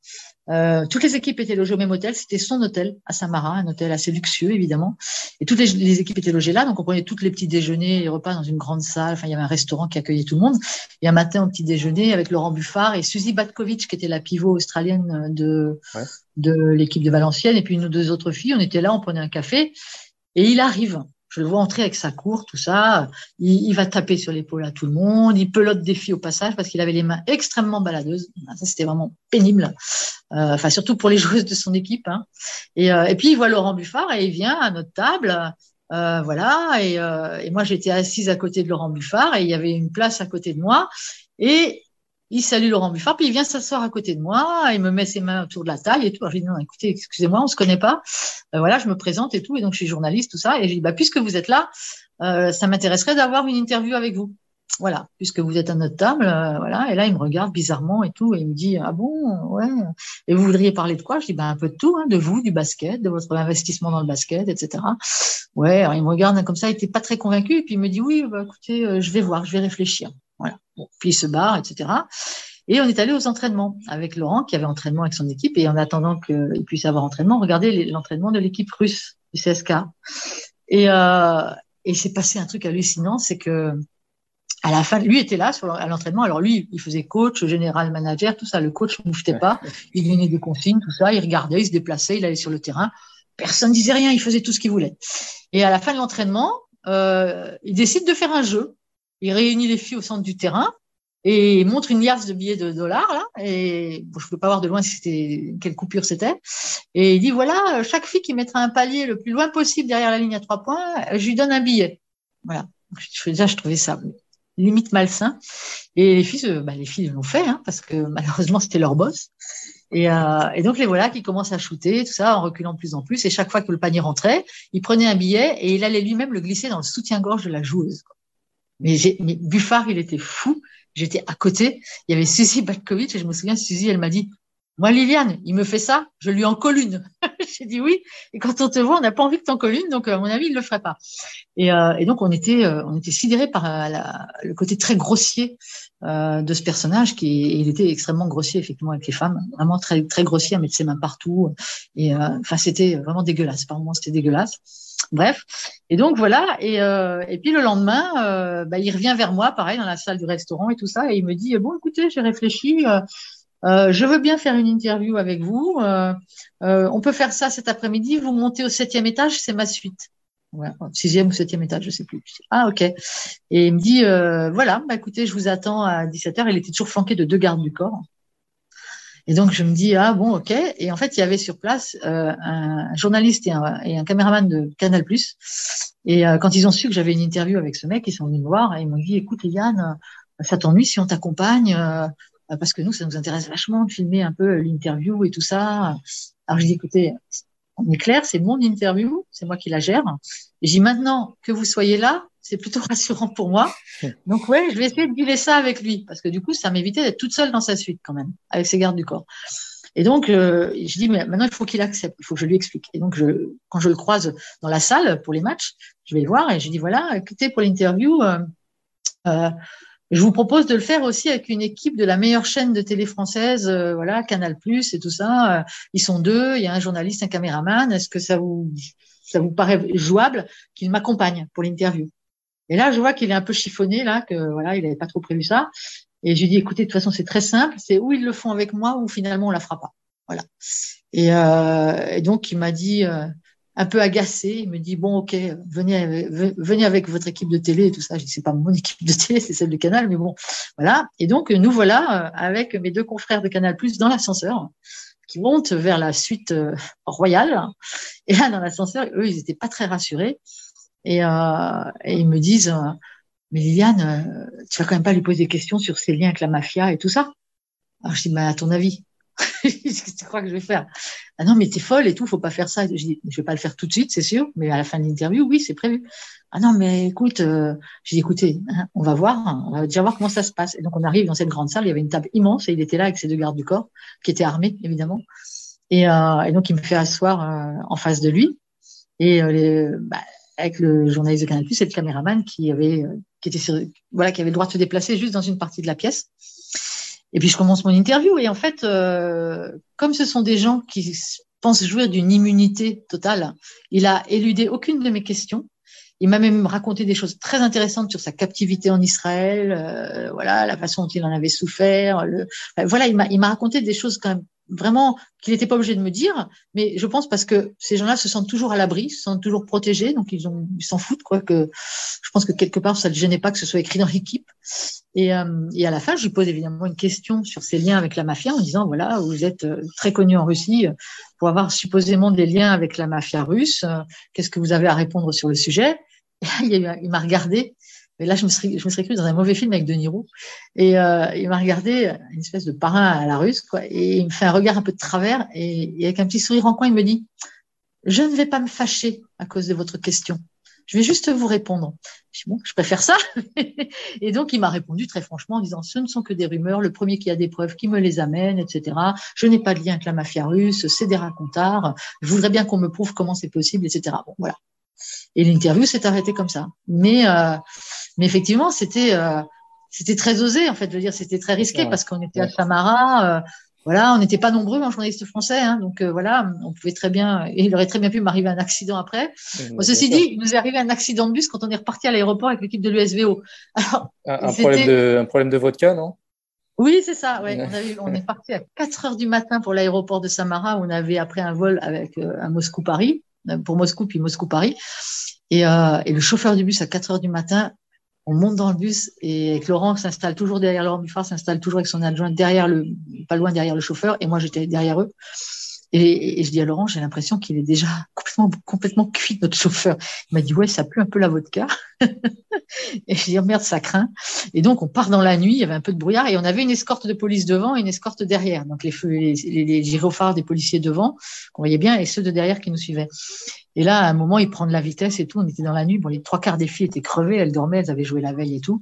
euh, toutes les équipes étaient logées au même hôtel. C'était son hôtel à Saint-Marin, un hôtel assez luxueux évidemment. Et toutes les, équipes étaient logées là, donc on prenait toutes les petits déjeuners, les repas dans une grande salle. Enfin, il y avait un restaurant qui accueillait tout le monde. Et un matin au petit déjeuner avec Laurent Buffard et Suzy Batkovic, qui était la pivot australienne de de l'équipe de Valenciennes, et puis ou deux autres filles. On était là, on prenait un café, et il arrive. Je le vois entrer avec sa cour, tout ça. Il, va taper sur l'épaule à tout le monde. Il pelote des filles au passage parce qu'il avait les mains extrêmement baladeuses. Ça, c'était vraiment pénible. Euh, enfin, surtout pour les joueuses de son équipe. Hein. Et, euh, et, puis, il voit Laurent Buffard et il vient à notre table. Euh, voilà. Et, euh, et moi, j'étais assise à côté de Laurent Buffard et il y avait une place à côté de moi. Et il salue Laurent Buffard, puis il vient s'asseoir à côté de moi, il me met ses mains autour de la taille et tout. Alors, je dis non, écoutez, excusez-moi, on se connaît pas. Euh, voilà, je me présente et tout, et donc je suis journaliste, tout ça. Et je dis, bah, puisque vous êtes là, euh, ça m'intéresserait d'avoir une interview avec vous. Voilà, puisque vous êtes à notre table, euh, voilà. Et là, il me regarde bizarrement et tout, et il me dit, ah bon, ouais. Et vous voudriez parler de quoi? Je dis, bah, un peu de tout, hein, de vous, du basket, de votre investissement dans le basket, etc. Ouais, alors il me regarde comme ça, il était pas très convaincu, et puis il me dit, oui, bah, écoutez, je vais voir, je vais réfléchir. Voilà. Bon, puis il se barre, etc. Et on est allé aux entraînements avec Laurent, qui avait entraînement avec son équipe. Et en attendant qu'il puisse avoir entraînement, regardez l'entraînement de l'équipe russe du CSK. Et, euh, et c'est passé un truc hallucinant, c'est que à la fin, lui était là sur, à l'entraînement. Alors lui, il faisait coach, général manager, tout ça. Le coach ne bouffait pas. Il donnait des consignes, tout ça. Il regardait, il se déplaçait, il allait sur le terrain. Personne disait rien. Il faisait tout ce qu'il voulait. Et à la fin de l'entraînement, euh, il décide de faire un jeu il réunit les filles au centre du terrain et il montre une liasse de billets de dollars là. Et bon, je peux pas voir de loin c'était quelle coupure c'était. Et il dit voilà chaque fille qui mettra un palier le plus loin possible derrière la ligne à trois points je lui donne un billet. Voilà. Je, déjà je trouvais ça limite malsain. Et les filles bah, les filles l'ont fait hein, parce que malheureusement c'était leur boss. Et, euh, et, donc les voilà qui commencent à shooter tout ça en reculant de plus en plus. Et chaque fois que le panier rentrait il prenait un billet et il allait lui-même le glisser dans le soutien-gorge de la joueuse. Mais, mais Buffard, il était fou. J'étais à côté. Il y avait Suzy Batkovic et je me souviens, Suzy, elle m'a dit, moi, Liliane, il me fait ça, je lui en colle une. J'ai dit oui. Et quand on te voit, on n'a pas envie que t'en colles une, donc à mon avis, il le ferait pas. Et, euh, et donc on était, euh, on était sidérés par euh, le côté très grossier euh, de ce personnage, qui il était extrêmement grossier effectivement avec les femmes, vraiment très très grossier, à mettre ses mains partout. Et enfin, c'était vraiment dégueulasse. Par moments, c'était dégueulasse. Bref. Et donc voilà. Et, euh, et puis le lendemain, euh, bah, il revient vers moi, pareil, dans la salle du restaurant et tout ça, et il me dit bon, écoutez, j'ai réfléchi. Euh, euh je veux bien faire une interview avec vous. On peut faire ça cet après-midi. Vous montez au septième étage, c'est ma suite. Sixième ou septième étage, je sais plus. Ah ok. Et il me dit voilà, bah, écoutez, je vous attends à 17h. Il était toujours flanqué de deux gardes du corps. Et donc je me dis ah bon ok. Et en fait il y avait sur place euh, un journaliste et un, caméraman de Canal+. Et euh, quand ils ont su que j'avais une interview avec ce mec, ils sont venus me voir et ils m'ont dit écoute Yann, ça t'ennuie si on t'accompagne euh, parce que nous ça nous intéresse vachement de filmer un peu l'interview et tout ça. Alors je dis écoutez on est clair, c'est mon interview, c'est moi qui la gère. J'ai maintenant que vous soyez là, c'est plutôt rassurant pour moi. Donc ouais, je vais essayer de vivre ça avec lui, parce que du coup, ça m'évitait d'être toute seule dans sa suite quand même, avec ses gardes du corps. Et donc, euh, je dis, mais maintenant, il faut qu'il accepte, il faut que je lui explique. Et donc, je, quand je le croise dans la salle pour les matchs, je vais le voir et je dis, voilà, écoutez, pour l'interview, euh, euh, je vous propose de le faire aussi avec une équipe de la meilleure chaîne de télé française, euh, voilà, Canal Plus et tout ça. Euh, ils sont deux, il y a un journaliste, un caméraman. Est-ce que ça vous ça vous paraît jouable qu'il m'accompagne pour l'interview? Et là, je vois qu'il est un peu chiffonné là, que voilà, il n'avait pas trop prévu ça. Et je lui dis, écoutez, de toute façon, c'est très simple. C'est où ils le font avec moi ou finalement on la fera pas. Voilà. Et, euh, et donc il m'a dit, un peu agacé. Il me dit bon, ok, venez, venez avec votre équipe de télé et tout ça. Je dis c'est pas mon équipe de télé, c'est celle de Canal, mais bon, voilà. Et donc nous voilà avec mes deux confrères de Canal Plus dans l'ascenseur qui montent vers la suite royale. Et là, dans l'ascenseur, eux, ils étaient pas très rassurés. Et, euh, et ils me disent, mais Liliane, tu vas quand même pas lui poser des questions sur ses liens avec la mafia et tout ça. Alors je dis, mais à ton avis, Qu'est-ce que tu crois que je vais faire? Ah non, mais t'es folle et tout, faut pas faire ça. Je dis, je vais pas le faire tout de suite, c'est sûr, mais à la fin de l'interview, oui, c'est prévu. Ah non, mais écoute, euh, j'ai dit, écoutez, hein, on va voir, on va déjà voir comment ça se passe. Et donc on arrive dans cette grande salle, il y avait une table immense et il était là avec ses deux gardes du corps, qui étaient armés, évidemment. Et, euh, et donc il me fait asseoir euh, en face de lui. Et euh, les, bah, avec le journaliste de Canal+, et le caméraman qui avait, euh, qui était voilà, qui avait le droit de se déplacer juste dans une partie de la pièce. Et puis je commence mon interview et en fait, euh, comme ce sont des gens qui pensent jouir d'une immunité totale, il a éludé aucune de mes questions. Il m'a même raconté des choses très intéressantes sur sa captivité en Israël, euh, voilà la façon dont il en avait souffert. Le... Voilà, il m'a il m'a raconté des choses quand même vraiment qu'il n'était pas obligé de me dire, mais je pense parce que ces gens-là se sentent toujours à l'abri, se sentent toujours protégés, donc ils ont ils s'en foutent quoi. Que je pense que quelque part ça ne gênait pas que ce soit écrit dans l'équipe. Et, euh, et à la fin, je lui pose évidemment une question sur ses liens avec la mafia en disant voilà, vous êtes euh, très connu en Russie pour avoir supposément des liens avec la mafia russe. Qu'est-ce que vous avez à répondre sur le sujet? Il m'a regardé là, je me serais, je me serais cru dans un mauvais film avec De Niro. Et euh, il m'a regardé, une espèce de parrain à la russe, quoi. Et il me fait un regard un peu de travers. Et, et avec un petit sourire en coin, il me dit Je ne vais pas me fâcher à cause de votre question. Je vais juste vous répondre. Je dis, bon, je préfère ça. et donc, il m'a répondu très franchement en disant, ce ne sont que des rumeurs. Le premier qui a des preuves, qui me les amène, etc. Je n'ai pas de lien avec la mafia russe. C'est des racontards. Je voudrais bien qu'on me prouve comment c'est possible, etc. Bon, voilà. Et l'interview s'est arrêtée comme ça. Mais, euh, mais effectivement, c'était euh, c'était très osé. En fait, je veux dire, c'était très risqué parce qu'on était à Samara. Euh, voilà, on n'était pas nombreux en journaliste français, hein, donc euh, voilà, on pouvait très bien, et il aurait très bien pu m'arriver un accident après. Bon, ceci dit, il nous est arrivé un accident de bus quand on est reparti à l'aéroport avec l'équipe de l'USVO. un, un problème de, un problème de vodka, non? Oui, c'est ça. Ouais. On, avait, on, est parti à 4 heures du matin pour l'aéroport de Samara. Où on avait après un vol avec euh, Moscou-Paris, pour Moscou puis Moscou-Paris. Et, euh, et, le chauffeur du bus à 4 heures du matin on monte dans le bus et Laurent s'installe toujours derrière Laurent Buffard s'installe toujours avec son adjoint derrière le pas loin derrière le chauffeur et moi j'étais derrière eux. Et, je dis à Laurent j'ai l'impression qu'il est déjà complètement complètement cuit notre chauffeur. Il m'a dit ouais ça pue un peu la vodka. Et je dis oh, merde ça craint. Et donc on part dans la nuit il y avait un peu de brouillard et on avait une escorte de police devant et une escorte derrière. Donc les feux les, les gyrophares des policiers devant qu'on voyait bien et ceux de derrière qui nous suivaient et là, à un moment, il prend de la vitesse et tout. On était dans la nuit. Bon, les trois quarts des filles étaient crevées. Elles dormaient. Elles avaient joué la veille et tout.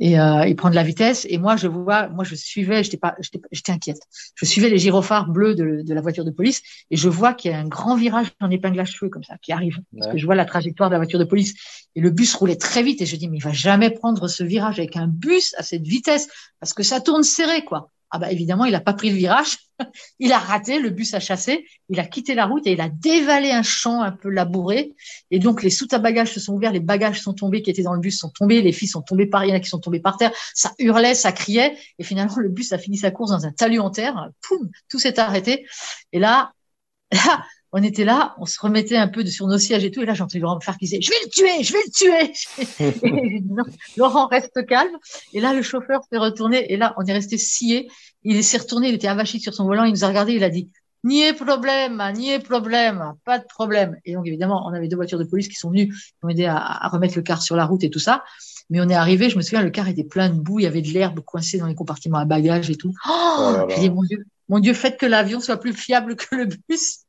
Et euh, il prend de la vitesse. Et moi, je vois, moi, je suivais. J'étais pas, j'étais inquiète. Je suivais les gyrophares bleus de, de, la voiture de police et je vois qu'il y a un grand virage en épingle à cheveux comme ça qui arrive. Parce que je vois la trajectoire de la voiture de police et le bus roulait très vite. Et je dis, mais il va jamais prendre ce virage avec un bus à cette vitesse parce que ça tourne serré, quoi. Ah bah évidemment, il n'a pas pris le virage, il a raté, le bus a chassé, il a quitté la route et il a dévalé un champ un peu labouré. Et donc les soutes à bagages se sont ouverts, les bagages sont tombés qui étaient dans le bus sont tombés, les filles sont tombées par, il y en a qui sont tombées par terre, ça hurlait, ça criait, et finalement le bus a fini sa course dans un talus en terre, poum, tout s'est arrêté. Et là, là, on était là, on se remettait un peu de sur nos sièges et tout, et là j'entendais Laurent me faire qui disait je vais le tuer, je vais le tuer. Laurent reste calme. Et là le chauffeur s'est retourné et là on est resté scié. Il s'est retourné, il était avachi sur son volant, il nous a regardé, il a dit N'y problème, n'y problème, pas de problème. Et donc évidemment on avait deux voitures de police qui sont venues, qui ont aidé à, remettre le car sur la route et tout ça. Mais on est arrivé, je me souviens, le car était plein de boue, il y avait de l'herbe coincée dans les compartiments à bagages et tout. Oh, oh dit mon Dieu, mon Dieu, faites que l'avion soit plus fiable que le bus.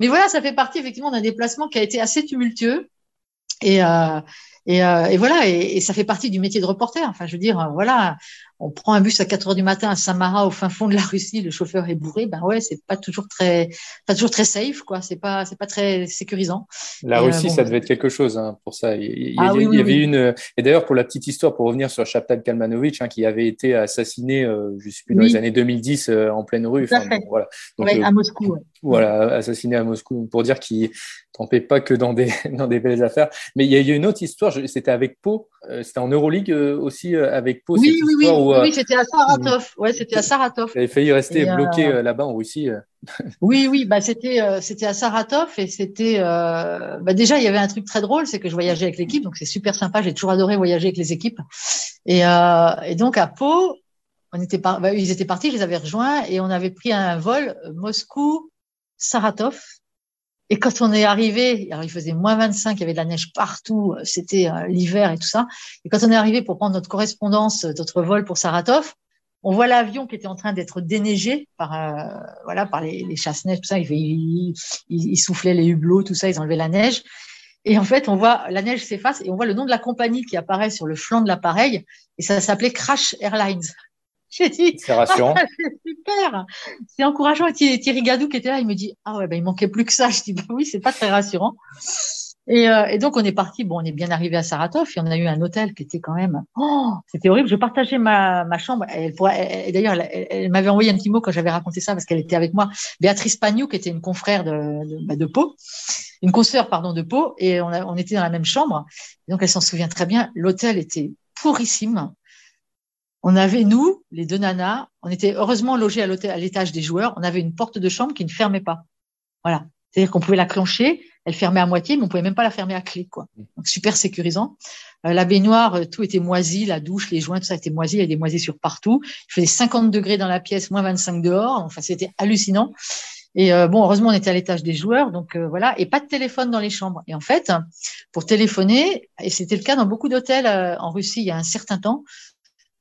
Mais voilà, ça fait partie effectivement d'un déplacement qui a été assez tumultueux. Et, euh, euh, et voilà, et, et, ça fait partie du métier de reporter. Enfin, je veux dire, voilà, on prend un bus à 4 heures du matin à Samara, au fin fond de la Russie, le chauffeur est bourré, ben ouais, c'est pas toujours très, pas toujours très safe, quoi. C'est pas, c'est pas très sécurisant. La Russie, ça devait être quelque chose hein, pour ça. Il, y, ah avait, il y avait une. Et d'ailleurs, pour la petite histoire, pour revenir sur Chaptal Kalmanovic, hein, qui avait été assassiné, euh, je sais plus, dans les années 2010 euh, en pleine rue. Enfin, bon, voilà. Donc, ouais, à Moscou. Ouais. Voilà, assassiné à Moscou, pour dire qu'il tombait pas que dans des dans des belles affaires. Mais il y a eu une autre histoire. C'était avec Pau. c'était en Euroleague aussi avec Pau. Oui, oui, oui, oui c'était à Saratov. Ouais, c'était à Saratov. J'avais failli rester bloqué là-bas en Russie. oui, oui, bah c'était c'était à Saratov et c'était bah déjà il y avait un truc très drôle, c'est que je voyageais avec l'équipe, donc c'est super sympa. J'ai toujours adoré voyager avec les équipes. Et, et donc à Pau, on était par... Bah, ils étaient partis, je les avais rejoints et on avait pris un vol Moscou Saratov et quand on est arrivé, alors il faisait moins 25, il y avait de la neige partout, c'était euh, l'hiver et tout ça. Et quand on est arrivé pour prendre notre correspondance, notre vol pour Saratov, on voit l'avion qui était en train d'être déneigé par euh, voilà par les, chasse-neige, tout ça. Il, il, soufflait les hublots, tout ça, ils enlevaient la neige. Et en fait, on voit la neige s'efface et on voit le nom de la compagnie qui apparaît sur le flanc de l'appareil. Et ça s'appelait Crash Airlines. J'ai dit, c'est rassurant. Ah, c'est super, c'est encourageant. Et Thierry Gadou qui était là, il me dit, ah ouais, ben, il manquait plus que ça. Je dis, bah oui, c'est pas très rassurant. Et, euh, et, donc on est parti. Bon, on est bien arrivé à Saratov et on a eu un hôtel qui était quand même. Oh, c'était horrible. Je partageais ma, ma chambre. Elle, d'ailleurs, elle, m'avait envoyé un petit mot quand j'avais raconté ça parce qu'elle était avec moi. Béatrice Pagnou, qui était une confrère de, de, bah, de Pau, une consoeur pardon de Pau, et on, a, on était dans la même chambre. donc elle s'en souvient très bien. L'hôtel était pourrissime on avait, nous, les deux nanas, on était heureusement logés à l'hôtel, à l'étage des joueurs, on avait une porte de chambre qui ne fermait pas. Voilà. C'est-à-dire qu'on pouvait la clencher, elle fermait à moitié, mais on pouvait même pas la fermer à clé, quoi. Donc, super sécurisant. Euh, la baignoire, euh, tout était moisi, la douche, les joints, tout ça était moisi, il y avait des moisissures partout. Il faisait 50 degrés dans la pièce, moins 25 dehors. Enfin, c'était hallucinant. Et euh, bon, heureusement, on était à l'étage des joueurs, donc voilà, et pas de téléphone dans les chambres. Et en fait, pour téléphoner, et c'était le cas dans beaucoup d'hôtels en Russie il y a un certain temps,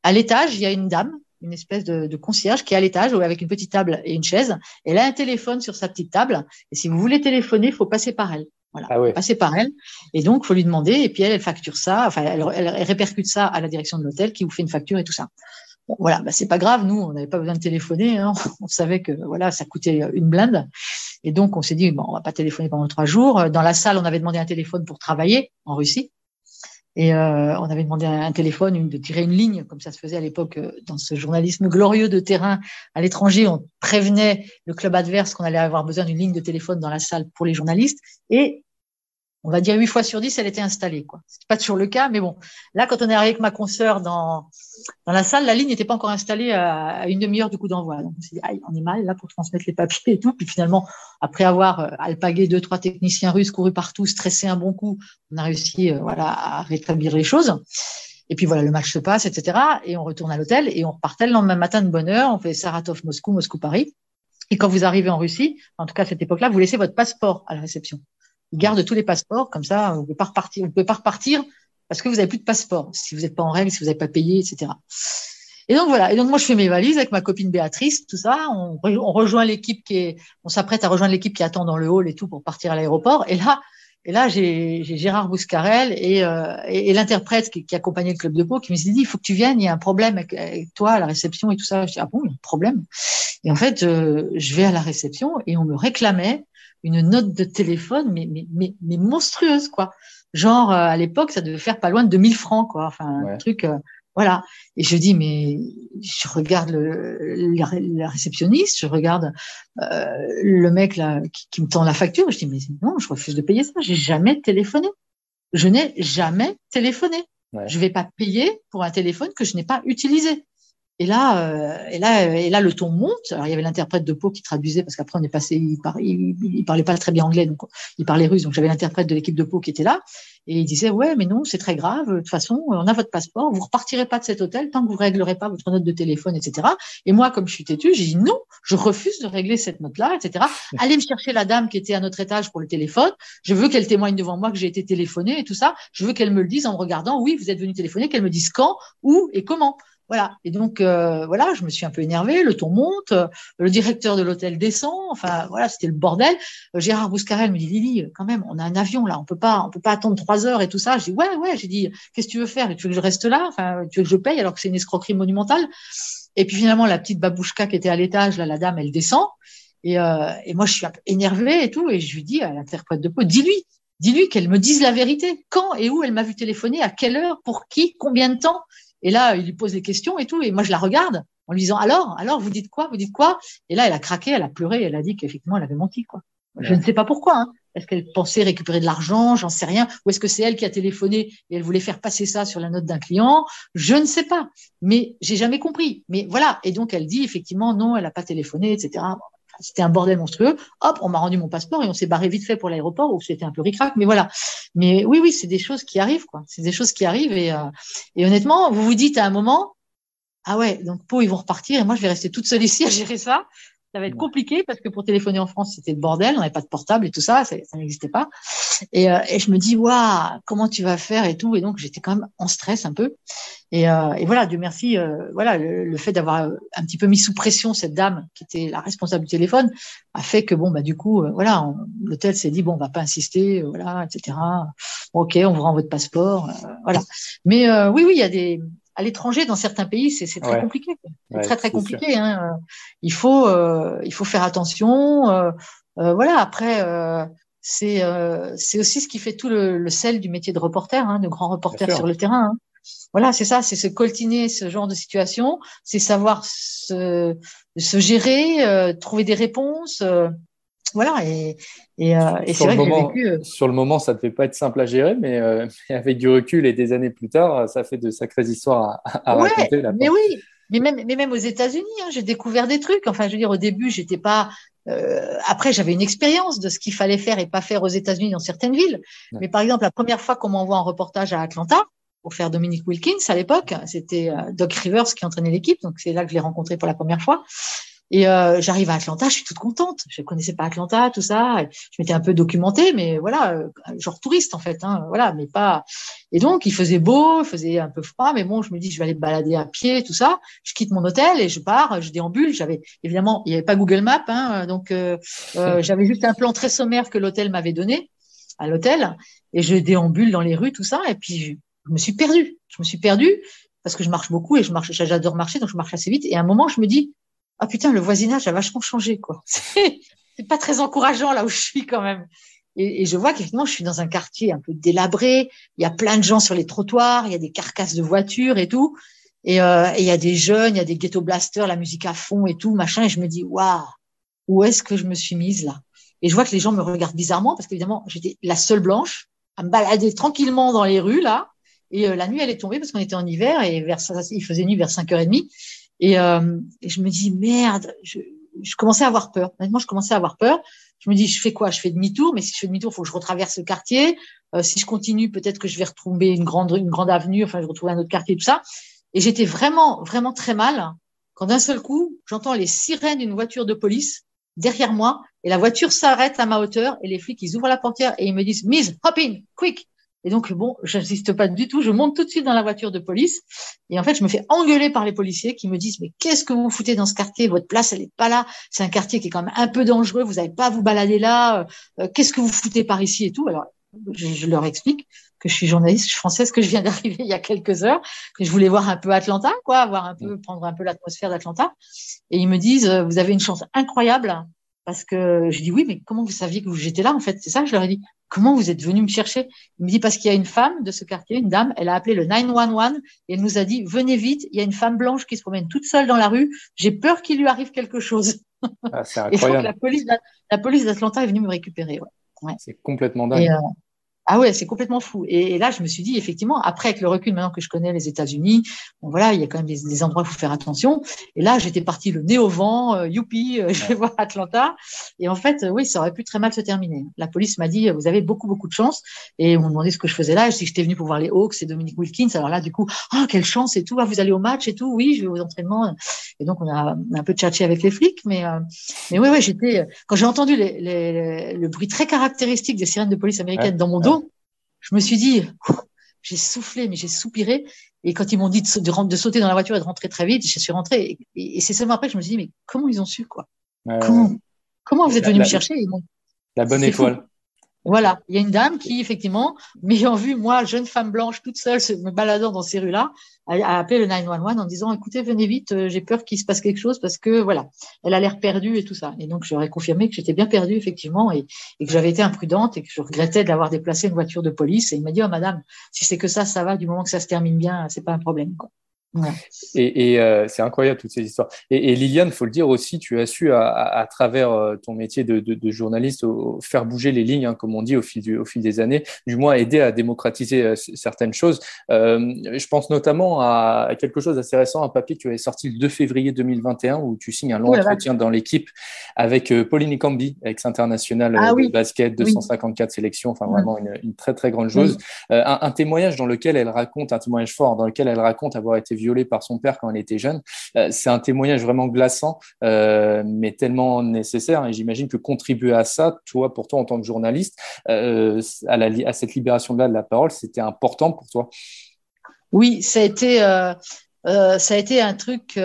à l'étage, il y a une dame, une espèce de, concierge qui est à l'étage avec une petite table et une chaise. Elle a un téléphone sur sa petite table. Et si vous voulez téléphoner, il faut passer par elle. Voilà, ah passer par elle. Et donc, faut lui demander. Et puis elle, elle facture ça. Enfin, elle, répercute ça à la direction de l'hôtel qui vous fait une facture et tout ça. Bon, voilà, bah, c'est pas grave. Nous, on n'avait pas besoin de téléphoner. Hein. On savait que voilà, ça coûtait une blinde. Et donc, on s'est dit bon, on va pas téléphoner pendant trois jours. Dans la salle, on avait demandé un téléphone pour travailler en Russie. Et euh, on avait demandé un, téléphone, une, de tirer une ligne, comme ça se faisait à l'époque euh, dans ce journalisme glorieux de terrain à l'étranger. On prévenait le club adverse qu'on allait avoir besoin d'une ligne de téléphone dans la salle pour les journalistes. Et on va dire huit fois sur dix, elle était installée. quoi. C'est pas toujours le cas, mais bon. Là, quand on est arrivé avec ma consoeur dans la salle, la ligne n'était pas encore installée à, une demi-heure du coup d'envoi. On s'est dit, on est mal là pour transmettre les papiers et tout. Puis finalement, après avoir euh, alpagué deux trois techniciens russes couru partout, stressé un bon coup, on a réussi, euh, voilà, à rétablir les choses. Et puis voilà, le match se passe, etc. Et on retourne à l'hôtel et on repartait le lendemain matin de bonne heure. On fait Saratov, Moscou, Moscou, Paris. Et quand vous arrivez en Russie, en tout cas à cette époque-là, vous laissez votre passeport à la réception. Ils gardent tous les passeports, comme ça, vous ne pouvez pas repartir, pouvez pas repartir parce que vous n'avez plus de passeport, si vous n'êtes pas en règle, si vous n'avez pas payé, etc. Et donc voilà. Et donc moi je fais mes valises avec ma copine Béatrice, tout ça. On, rejoint l'équipe qui est, on s'apprête à rejoindre l'équipe qui attend dans le hall et tout pour partir à l'aéroport. Et là, et là j'ai Gérard Bouscarel et, euh, l'interprète qui, qui, accompagnait le club de Pau qui me dit il faut que tu viennes, il y a un problème avec, toi à la réception et tout ça. Je dis ah bon, il y a un problème? Et en fait, euh, je vais à la réception et on me réclamait une note de téléphone, mais, mais, mais, mais monstrueuse, quoi. Genre, euh, à l'époque, ça devait faire pas loin de 2000 francs, quoi. Enfin, un truc, euh, voilà. Et je dis, mais je regarde le, la, réceptionniste, je regarde euh, le mec là qui, qui, me tend la facture. Je dis, mais non, je refuse de payer ça. J'ai jamais téléphoné. Je n'ai jamais téléphoné. Je vais pas payer pour un téléphone que je n'ai pas utilisé. Et là, euh, et là, et là, le ton monte. Alors, il y avait l'interprète de Pau qui traduisait parce qu'après on est passé, il, parlait, il, parlait pas très bien anglais, donc il parlait russe. Donc j'avais l'interprète de l'équipe de Pau qui était là et il disait ouais, mais non, c'est très grave. De toute façon, on a votre passeport, vous repartirez pas de cet hôtel tant que vous réglerez pas votre note de téléphone, etc. Et moi, comme je suis têtu, j'ai dit non, je refuse de régler cette note-là, etc. Allez me chercher la dame qui était à notre étage pour le téléphone. Je veux qu'elle témoigne devant moi que j'ai été téléphonée et tout ça. Je veux qu'elle me le dise en me regardant. Oui, vous êtes venu téléphoner. Qu'elle me dise quand, où et comment. Voilà. Et donc, euh, voilà, je me suis un peu énervée, le ton monte, le directeur de l'hôtel descend, enfin, voilà, c'était le bordel. Euh, Gérard Bouscarel me dit, Lily, quand même, on a un avion là, on peut pas, on peut pas attendre trois heures et tout ça. Je dis, ouais, ouais, j'ai dit, qu'est-ce que tu veux faire? Tu veux que je reste là? Enfin, tu veux que je paye alors que c'est une escroquerie monumentale? Et puis finalement, la petite babouchka qui était à l'étage, là, la dame, elle descend. Et, euh, et moi, je suis un peu énervée et tout. Et je lui dis à l'interprète de peau, dis-lui, dis-lui qu'elle me dise la vérité. Quand et où elle m'a vu téléphoner, à quelle heure, pour qui, combien de temps? Et là, il lui pose des questions et tout. Et moi, je la regarde en lui disant alors, alors, vous dites quoi Vous dites quoi? Et là, elle a craqué, elle a pleuré, elle a dit qu'effectivement, elle avait menti, quoi. Je ne sais pas pourquoi. Hein. Est-ce qu'elle pensait récupérer de l'argent? J'en sais rien. Ou est-ce que c'est elle qui a téléphoné et elle voulait faire passer ça sur la note d'un client? Je ne sais pas. Mais j'ai jamais compris. Mais voilà. Et donc elle dit effectivement non, elle n'a pas téléphoné, etc. C'était un bordel monstrueux. Hop, on m'a rendu mon passeport et on s'est barré vite fait pour l'aéroport où c'était un peu ricrac. Mais voilà. Mais oui, oui, c'est des choses qui arrivent, quoi. C'est des choses qui arrivent et, euh, et honnêtement, vous vous dites à un moment, ah ouais, donc Pau, ils vont repartir et moi, je vais rester toute seule ici à gérer ça ça va être compliqué parce que pour téléphoner en France, c'était le bordel, on n'avait pas de portable et tout ça, ça, n'existait pas. Et, euh, et, je me dis, waouh, comment tu vas faire et tout. Et donc, j'étais quand même en stress un peu. Et, euh, et voilà, Dieu merci, euh, voilà, le, fait d'avoir un petit peu mis sous pression cette dame qui était la responsable du téléphone a fait que bon, bah du coup, euh, voilà, l'hôtel s'est dit bon, on va pas insister, voilà, etc. Ok, on vous rend votre passeport, voilà. Mais oui, oui, il y a des à l'étranger, dans certains pays, c'est très compliqué. C'est très très compliqué. Hein. Il faut euh, il faut faire attention. Euh, euh, voilà. Après, c'est c'est aussi ce qui fait tout le, sel du métier de reporter, hein, de grand reporter sur le terrain. Hein. Voilà, c'est ça, c'est se coltiner ce genre de situation, c'est savoir se, se gérer, trouver des réponses. Voilà, et, et, euh, et c'est vrai que vécu. Euh, sur le moment, ça ne devait pas être simple à gérer, mais, euh, avec du recul et des années plus tard, ça fait de sacrées histoires à, raconter. mais oui, mais même, mais même aux États-Unis, hein, j'ai découvert des trucs. Enfin, je veux dire, au début, j'étais pas. Après, j'avais une expérience de ce qu'il fallait faire et pas faire aux États-Unis dans certaines villes. Mais par exemple, la première fois qu'on m'envoie un reportage à Atlanta, pour faire Dominique Wilkins à l'époque. C'était Doc Rivers qui entraînait l'équipe, donc c'est là que je l'ai rencontré pour la première fois. Et euh, j'arrive à Atlanta, je suis toute contente. Je connaissais pas Atlanta, tout ça. Je m'étais un peu documentée, mais voilà, euh, genre touriste en fait, hein, voilà, mais pas. Et donc il faisait beau, il faisait un peu froid, mais bon, je me dis je vais aller me balader à pied, tout ça. Je quitte mon hôtel et je pars, je déambule. J'avais évidemment, il n'y avait pas Google Maps, hein, donc euh, euh j'avais juste un plan très sommaire que l'hôtel m'avait donné à l'hôtel, et je déambule dans les rues, tout ça, et puis je, je me suis perdue. Je me suis perdue parce que je marche beaucoup et je marche, j'adore marcher, donc je marche assez vite. Et à un moment, je me dis ah putain, le voisinage a vachement changé, quoi. C'est pas très encourageant là où je suis quand même. Et, et je vois qu'effectivement, je suis dans un quartier un peu délabré. Il y a plein de gens sur les trottoirs, il y a des carcasses de voitures et tout. Et, euh, il y a des jeunes, il y a des ghetto blasters, la musique à fond et tout, machin. Et je me dis, waouh, où est-ce que je me suis mise là? Et je vois que les gens me regardent bizarrement parce qu'évidemment, j'étais la seule blanche à me balader tranquillement dans les rues là. Et euh, la nuit, elle est tombée parce qu'on était en hiver et vers il faisait nuit vers 5h30. Euh, et, je me dis merde, je, commençais à avoir peur. Honnêtement, je commençais à avoir peur. Je me dis, je fais quoi? Je fais demi-tour, mais si je fais demi-tour, il faut que je retraverse le quartier. Euh, si je continue, peut-être que je vais retrouver une grande, une grande avenue. Enfin, je vais retrouver un autre quartier, tout ça. Et j'étais vraiment, vraiment très mal quand d'un seul coup, j'entends les sirènes d'une voiture de police derrière moi et la voiture s'arrête à ma hauteur et les flics ils ouvrent la portière et ils me disent Miss, hop in, quick. Et donc, bon, j'insiste pas du tout. Je monte tout de suite dans la voiture de police. Et en fait, je me fais engueuler par les policiers qui me disent, mais qu'est-ce que vous foutez dans ce quartier? Votre place, elle est pas là. C'est un quartier qui est quand même un peu dangereux. Vous n'avez pas à vous balader là. Euh, qu'est-ce que vous foutez par ici et tout? Alors, je, leur explique que je suis journaliste française, que je viens d'arriver il y a quelques heures, que je voulais voir un peu Atlanta, quoi, voir un peu, prendre un peu l'atmosphère d'Atlanta. Et ils me disent, euh, vous avez une chance incroyable parce que je dis oui, mais comment vous saviez que j'étais là en fait? C'est ça, je leur ai dit. Comment vous êtes venu me chercher? Il me dit parce qu'il y a une femme de ce quartier, une dame, elle a appelé le 911 et elle nous a dit venez vite, il y a une femme blanche qui se promène toute seule dans la rue, j'ai peur qu'il lui arrive quelque chose. Ah, c'est incroyable. et donc la police, la police d'Atlanta est venue me récupérer. Ouais. C'est complètement dingue. Euh, ah ouais, c'est complètement fou. Et, là, je me suis dit, effectivement, après, avec le recul, maintenant que je connais les États-Unis, bon voilà, il y a quand même des, endroits où il faut faire attention. Et là, j'étais partie le nez au vent, euh, youpi, euh, je vais voir Atlanta. Et en fait, oui, ça aurait pu très mal se terminer. La police m'a dit, vous avez beaucoup, beaucoup de chance. Et on m'a demandé ce que je faisais là. Je dis, j'étais venue pour voir les Hawks et Dominique Wilkins. Alors là, du coup, oh, quelle chance et tout. Ah, vous allez au match et tout. Oui, je vais aux entraînements. Et donc, on a, un peu tchatché avec les flics. Mais, euh, mais oui, oui, j'étais, quand j'ai entendu les, les, le bruit très caractéristique des sirènes de police américaines dans mon dos, je me suis dit, j'ai soufflé, mais j'ai soupiré. Et quand ils m'ont dit de, de, sauter dans la voiture et de rentrer très vite, je suis rentrée. Et, c'est seulement après que je me suis dit, mais comment ils ont su, quoi? Comment, comment, vous êtes venu me chercher? La bonne étoile. Voilà, il y a une dame qui, effectivement, m'ayant vu, moi, jeune femme blanche, toute seule, me baladant dans ces rues-là, a, appelé le 911 en disant, écoutez, venez vite, euh, j'ai peur qu'il se passe quelque chose parce que, voilà, elle a l'air perdue et tout ça. Et donc, j'aurais confirmé que j'étais bien perdue, effectivement, et, que j'avais été imprudente et que je regrettais de l'avoir déplacé une voiture de police. Et il m'a dit, oh, madame, si c'est que ça, ça va, du moment que ça se termine bien, c'est pas un problème. Et, euh, c'est incroyable toutes ces histoires. Et, et Liliane, faut le dire aussi, tu as su à, travers euh, ton métier de, journaliste faire bouger les lignes, hein, comme on dit au fil, au fil des années, du moins aider à démocratiser euh, certaines choses. je pense notamment à quelque chose d'assez récent, un papier que tu avais sorti le 2 février 2021 où tu signes un long entretien dans l'équipe avec Pauline Cambi, ex-internationale ah de basket, 254 sélections, enfin vraiment une, très très grande chose. Un, un témoignage dans lequel elle raconte, un témoignage fort dans lequel elle raconte avoir été violée par son père quand elle était jeune. Euh, c'est un témoignage vraiment glaçant, euh, mais tellement nécessaire. Et j'imagine que contribuer à ça, toi, pour toi, en tant que journaliste, euh, à, la, à cette libération-là de la parole, c'était important pour toi? Oui, ça a été. ça a été un truc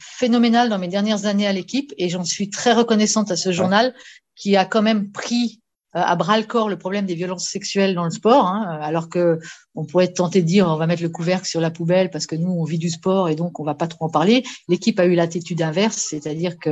phénoménal dans mes dernières années à l'équipe et j'en suis très reconnaissante à ce journal qui a quand même pris à bras le corps le problème des violences sexuelles dans le sport, hein, alors que on pourrait être tenté de dire on va mettre le couvercle sur la poubelle parce que nous on vit du sport et donc on va pas trop en parler. L'équipe a eu l'attitude inverse, c'est-à-dire que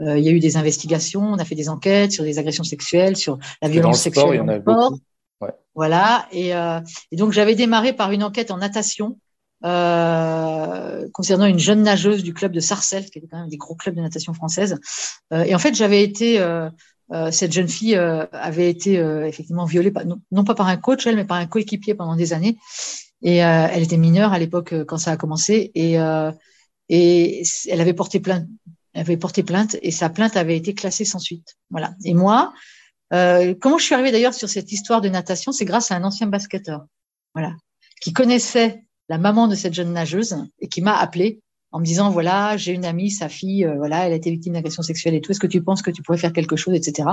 euh, il y a eu des investigations, on a fait des enquêtes sur des agressions sexuelles, sur la violence sexuelle dans le sport. Ouais. Voilà. Et, euh, et donc j'avais démarré par une enquête en natation euh, concernant une jeune nageuse du club de Sarcelles, qui est quand même des gros clubs de natation française. Euh, et en fait, j'avais été euh, euh, cette jeune fille euh, avait été euh, effectivement violée, non, pas par un coach, elle, mais par un coéquipier pendant des années. Et elle était mineure à l'époque quand ça a commencé. Et, et elle avait porté plainte. Elle avait porté plainte et sa plainte avait été classée sans suite. Voilà. Et moi, comment je suis arrivée d'ailleurs sur cette histoire de natation, c'est grâce à un ancien basketteur, voilà, qui connaissait la maman de cette jeune nageuse et qui m'a appelé en me disant voilà j'ai une amie sa fille euh, voilà elle a été victime d'agression sexuelle et tout est-ce que tu penses que tu pourrais faire quelque chose etc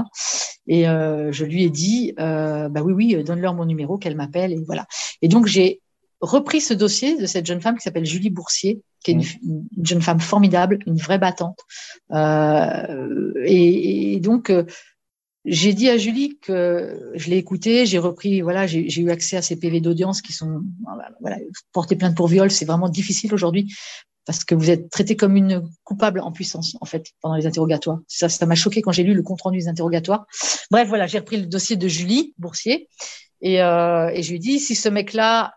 et euh, je lui ai dit euh, bah oui oui donne-leur mon numéro qu'elle m'appelle et voilà. Et donc j'ai repris ce dossier de cette jeune femme qui s'appelle Julie Boursier qui est une, mmh. jeune femme formidable une vraie battante. Et, donc j'ai dit à Julie que je l'ai écoutée, j'ai repris, voilà, j'ai eu accès à ces PV d'audience qui sont, voilà, porter plainte pour viol, c'est vraiment difficile aujourd'hui parce que vous êtes traité comme une coupable en puissance, en fait, pendant les interrogatoires. Ça, ça m'a choqué quand j'ai lu le compte rendu des interrogatoires. Bref, voilà, j'ai repris le dossier de Julie Boursier et, euh, et je lui ai dit, si ce mec-là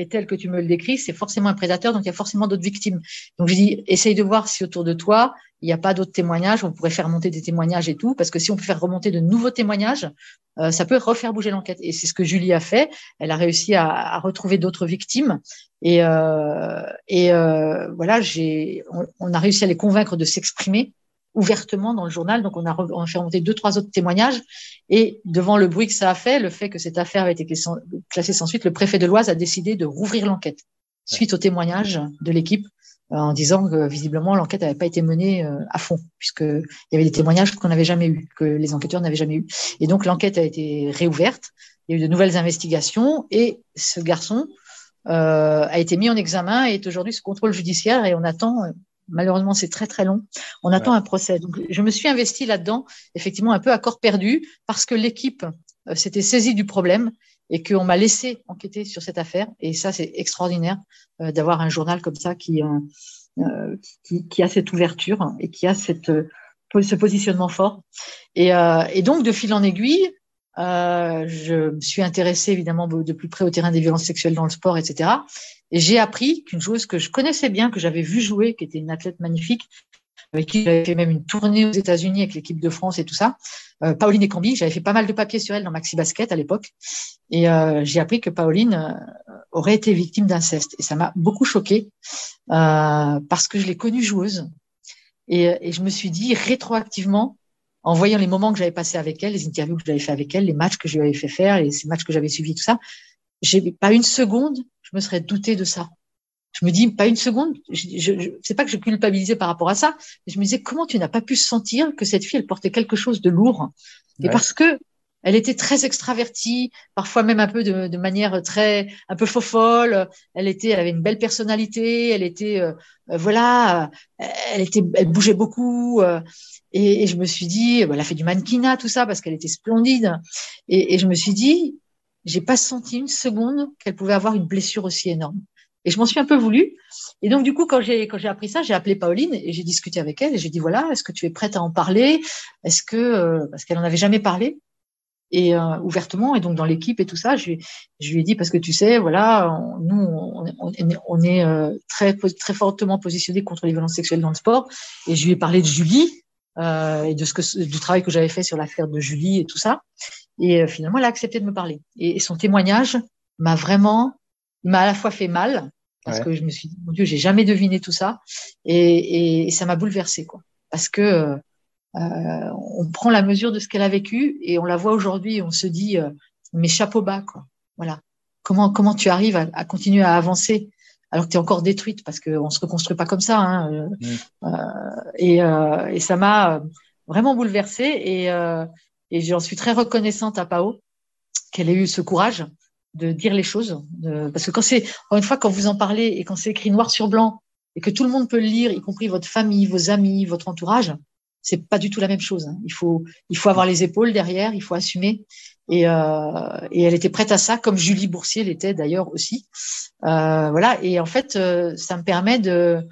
est tel que tu me le décris, c'est forcément un prédateur, donc il y a forcément d'autres victimes. Donc je dis, essaye de voir si autour de toi, il n'y a pas d'autres témoignages, on pourrait faire remonter des témoignages et tout, parce que si on peut faire remonter de nouveaux témoignages, euh, ça peut refaire bouger l'enquête. Et c'est ce que Julie a fait. Elle a réussi à, à retrouver d'autres victimes. Et, euh, et euh, voilà, j'ai, on, a réussi à les convaincre de s'exprimer ouvertement dans le journal. Donc, on a, on a fait remonter deux, trois autres témoignages. Et devant le bruit que ça a fait, le fait que cette affaire avait été classée sans suite, le préfet de l'Oise a décidé de rouvrir l'enquête suite au témoignage de l'équipe euh, en disant que visiblement l'enquête n'avait pas été menée euh, à fond, puisqu'il y avait des témoignages qu'on n'avait jamais eu, que les enquêteurs n'avaient jamais eu. Et donc l'enquête a été réouverte, il y a eu de nouvelles investigations, et ce garçon euh, a été mis en examen et est aujourd'hui sous contrôle judiciaire, et on attend, malheureusement c'est très très long, on attend un procès. Donc je me suis investie là-dedans, effectivement un peu à corps perdu, parce que l'équipe s'était saisie du problème et qu'on m'a laissé enquêter sur cette affaire. Et ça, c'est extraordinaire euh, d'avoir un journal comme ça qui, euh, euh, qui, qui, a cette ouverture et qui a cette, ce positionnement fort. Et, et, donc, de fil en aiguille, je me suis intéressée évidemment de plus près au terrain des violences sexuelles dans le sport, etc. Et j'ai appris qu'une joueuse que je connaissais bien, que j'avais vue jouer, qui était une athlète magnifique, avec qui j'avais fait même une tournée aux États-Unis avec l'équipe de France et tout ça. Euh, Pauline Ekambi, j'avais fait pas mal de papiers sur elle dans Maxi Basket à l'époque, et euh, j'ai appris que Pauline euh, aurait été victime d'inceste. Et ça m'a beaucoup choquée euh, parce que je l'ai connue joueuse, et, et, je me suis dit rétroactivement, en voyant les moments que j'avais passés avec elle, les interviews que j'avais fait avec elle, les matchs que je lui avais fait faire, et ces matchs que j'avais suivis, tout ça, j'ai pas une seconde, je me serais douté de ça je me dis pas une seconde, je, je, c'est pas que je culpabilisais par rapport à ça, mais je me disais comment tu n'as pas pu sentir que cette fille elle portait quelque chose de lourd? Et parce que elle était très extravertie, parfois même un peu de, de, manière très un peu faux folle. Elle était, elle avait une belle personnalité. Elle était, euh, euh, voilà, elle était, elle bougeait beaucoup. Euh, et, et, je me suis dit, elle a fait du mannequinat, tout ça, parce qu'elle était splendide. Et, et je me suis dit, j'ai pas senti une seconde qu'elle pouvait avoir une blessure aussi énorme. Et je m'en suis un peu voulu. Et donc, du coup, quand j'ai, quand j'ai appris ça, j'ai appelé Pauline et j'ai discuté avec elle et j'ai dit, voilà, est-ce que tu es prête à en parler? Est-ce que, euh, parce qu'elle n'en avait jamais parlé. et euh, ouvertement et donc dans l'équipe et tout ça je, je, lui ai dit parce que tu sais voilà nous on, on, on est euh, très très fortement positionné contre les violences sexuelles dans le sport et je lui ai parlé de Julie euh, et de ce que du travail que j'avais fait sur l'affaire de Julie et tout ça et euh, finalement elle a accepté de me parler. Et, son témoignage m'a vraiment m'a à la fois fait mal parce que je me suis dit mon Dieu j'ai jamais deviné tout ça. Et, et ça m'a bouleversée quoi. Parce que euh, on prend la mesure de ce qu'elle a vécu et on la voit aujourd'hui on se dit euh, mais chapeau bas quoi. Voilà. Comment comment tu arrives à, continuer à avancer alors que tu es encore détruite? Parce qu'on se reconstruit pas comme ça hein, euh, mm. et, et, ça m'a vraiment bouleversée. Et, et j'en suis très reconnaissante à Pao qu'elle ait eu ce courage de dire les choses parce que quand c'est une fois quand vous en parlez et quand c'est écrit noir sur blanc et que tout le monde peut le lire y compris votre famille vos amis votre entourage c'est pas du tout la même chose. Hein. Il faut, il faut avoir les épaules derrière, il faut assumer. Et, euh, et elle était prête à ça, comme Julie Boursier l'était d'ailleurs aussi. Euh, voilà. Et en fait, euh, ça me permet de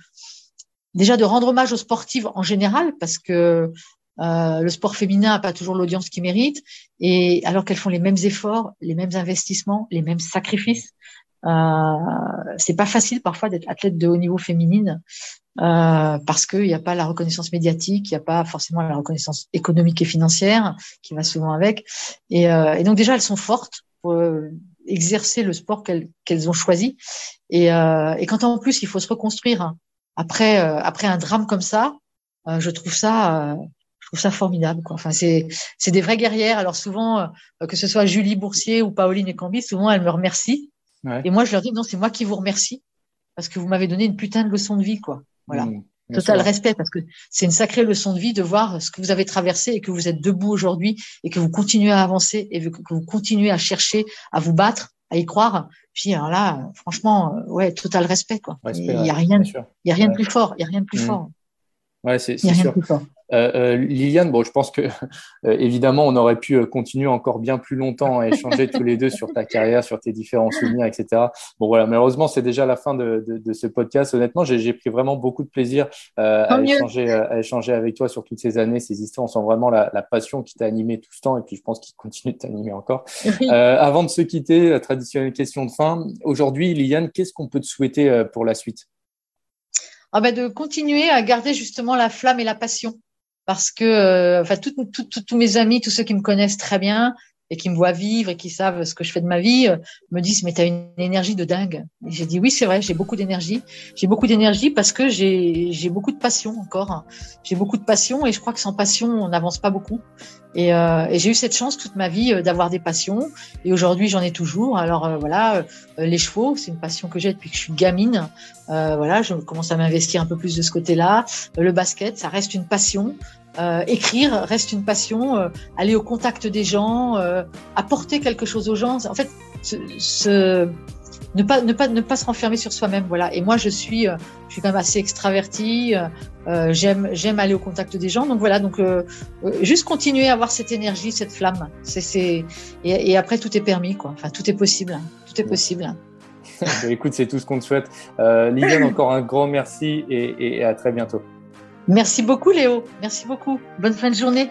déjà de rendre hommage aux sportives en général, parce que euh, le sport féminin n'a pas toujours l'audience qu'il mérite, et alors qu'elles font les mêmes efforts, les mêmes investissements, les mêmes sacrifices. Euh, c'est pas facile parfois d'être athlète de haut niveau féminine euh, parce qu'il n'y a pas la reconnaissance médiatique, il n'y a pas forcément la reconnaissance économique et financière qui va souvent avec. Et, euh, et donc déjà, elles sont fortes pour euh, exercer le sport qu'elles ont choisi. Et, euh, et, quand en plus il faut se reconstruire après après un drame comme ça, je trouve ça je trouve ça formidable. Quoi. Enfin, c'est c'est des vraies guerrières. Alors souvent, que ce soit Julie Boursier ou Pauline Cambi, souvent elles me remercient. Ouais. Et moi, je leur dis non, c'est moi qui vous remercie parce que vous m'avez donné une putain de leçon de vie, quoi. Voilà. Mmh, Total respect parce que c'est une sacrée leçon de vie de voir ce que vous avez traversé et que vous êtes debout aujourd'hui et que vous continuez à avancer et que vous continuez à chercher à vous battre, à y croire. Puis alors là, franchement, euh, ouais, total respect quoi. Il y a rien, il y a rien de plus fort, il y a rien de plus mmh. fort. Ouais, c'est sûr. Euh, euh, Liliane, bon, je pense que euh, évidemment, on aurait pu continuer encore bien plus longtemps à échanger tous les deux sur ta carrière, sur tes différents souvenirs, etc. Bon, voilà, malheureusement, c'est déjà la fin de, de, de ce podcast. Honnêtement, j'ai pris vraiment beaucoup de plaisir à, échanger, à échanger avec toi sur toutes ces années, ces histoires. On sent vraiment la, la passion qui t'a animé tout ce temps et puis je pense qu'il continue de t'animer encore. avant de se quitter, la traditionnelle question de fin. Aujourd'hui, Liliane, qu'est-ce qu'on peut te souhaiter pour la suite? Ah ben de continuer à garder justement la flamme et la passion. Parce que euh, enfin tous mes amis, tous ceux qui me connaissent très bien et qui me voient vivre et qui savent ce que je fais de ma vie euh, me disent mais tu as une énergie de dingue. J'ai dit oui, c'est vrai, j'ai beaucoup d'énergie. J'ai beaucoup d'énergie parce que j'ai beaucoup de passion encore. J'ai beaucoup de passion et je crois que sans passion, on n'avance pas beaucoup. Et, euh, et j'ai eu cette chance toute ma vie euh, d'avoir des passions. Et aujourd'hui, j'en ai toujours. Alors voilà, les chevaux, c'est une passion que j'ai depuis que je suis gamine. voilà, je commence à m'investir un peu plus de ce côté-là. le basket, ça reste une passion. Euh, écrire reste une passion, euh, aller au contact des gens, euh, apporter quelque chose aux gens. En fait, ce, ne pas ne pas ne pas se renfermer sur soi-même. Voilà. Et moi, je suis je suis quand même assez extravertie. j'aime j'aime aller au contact des gens. Donc voilà. Donc juste continuer à avoir cette énergie, cette flamme. C'est c'est et, et, après tout est permis quoi. Enfin tout est possible. Tout est possible. Bah, écoute, c'est tout ce qu'on te souhaite. Liliane, encore un grand merci et, et à très bientôt. Merci beaucoup Léo, merci beaucoup. Bonne fin de journée.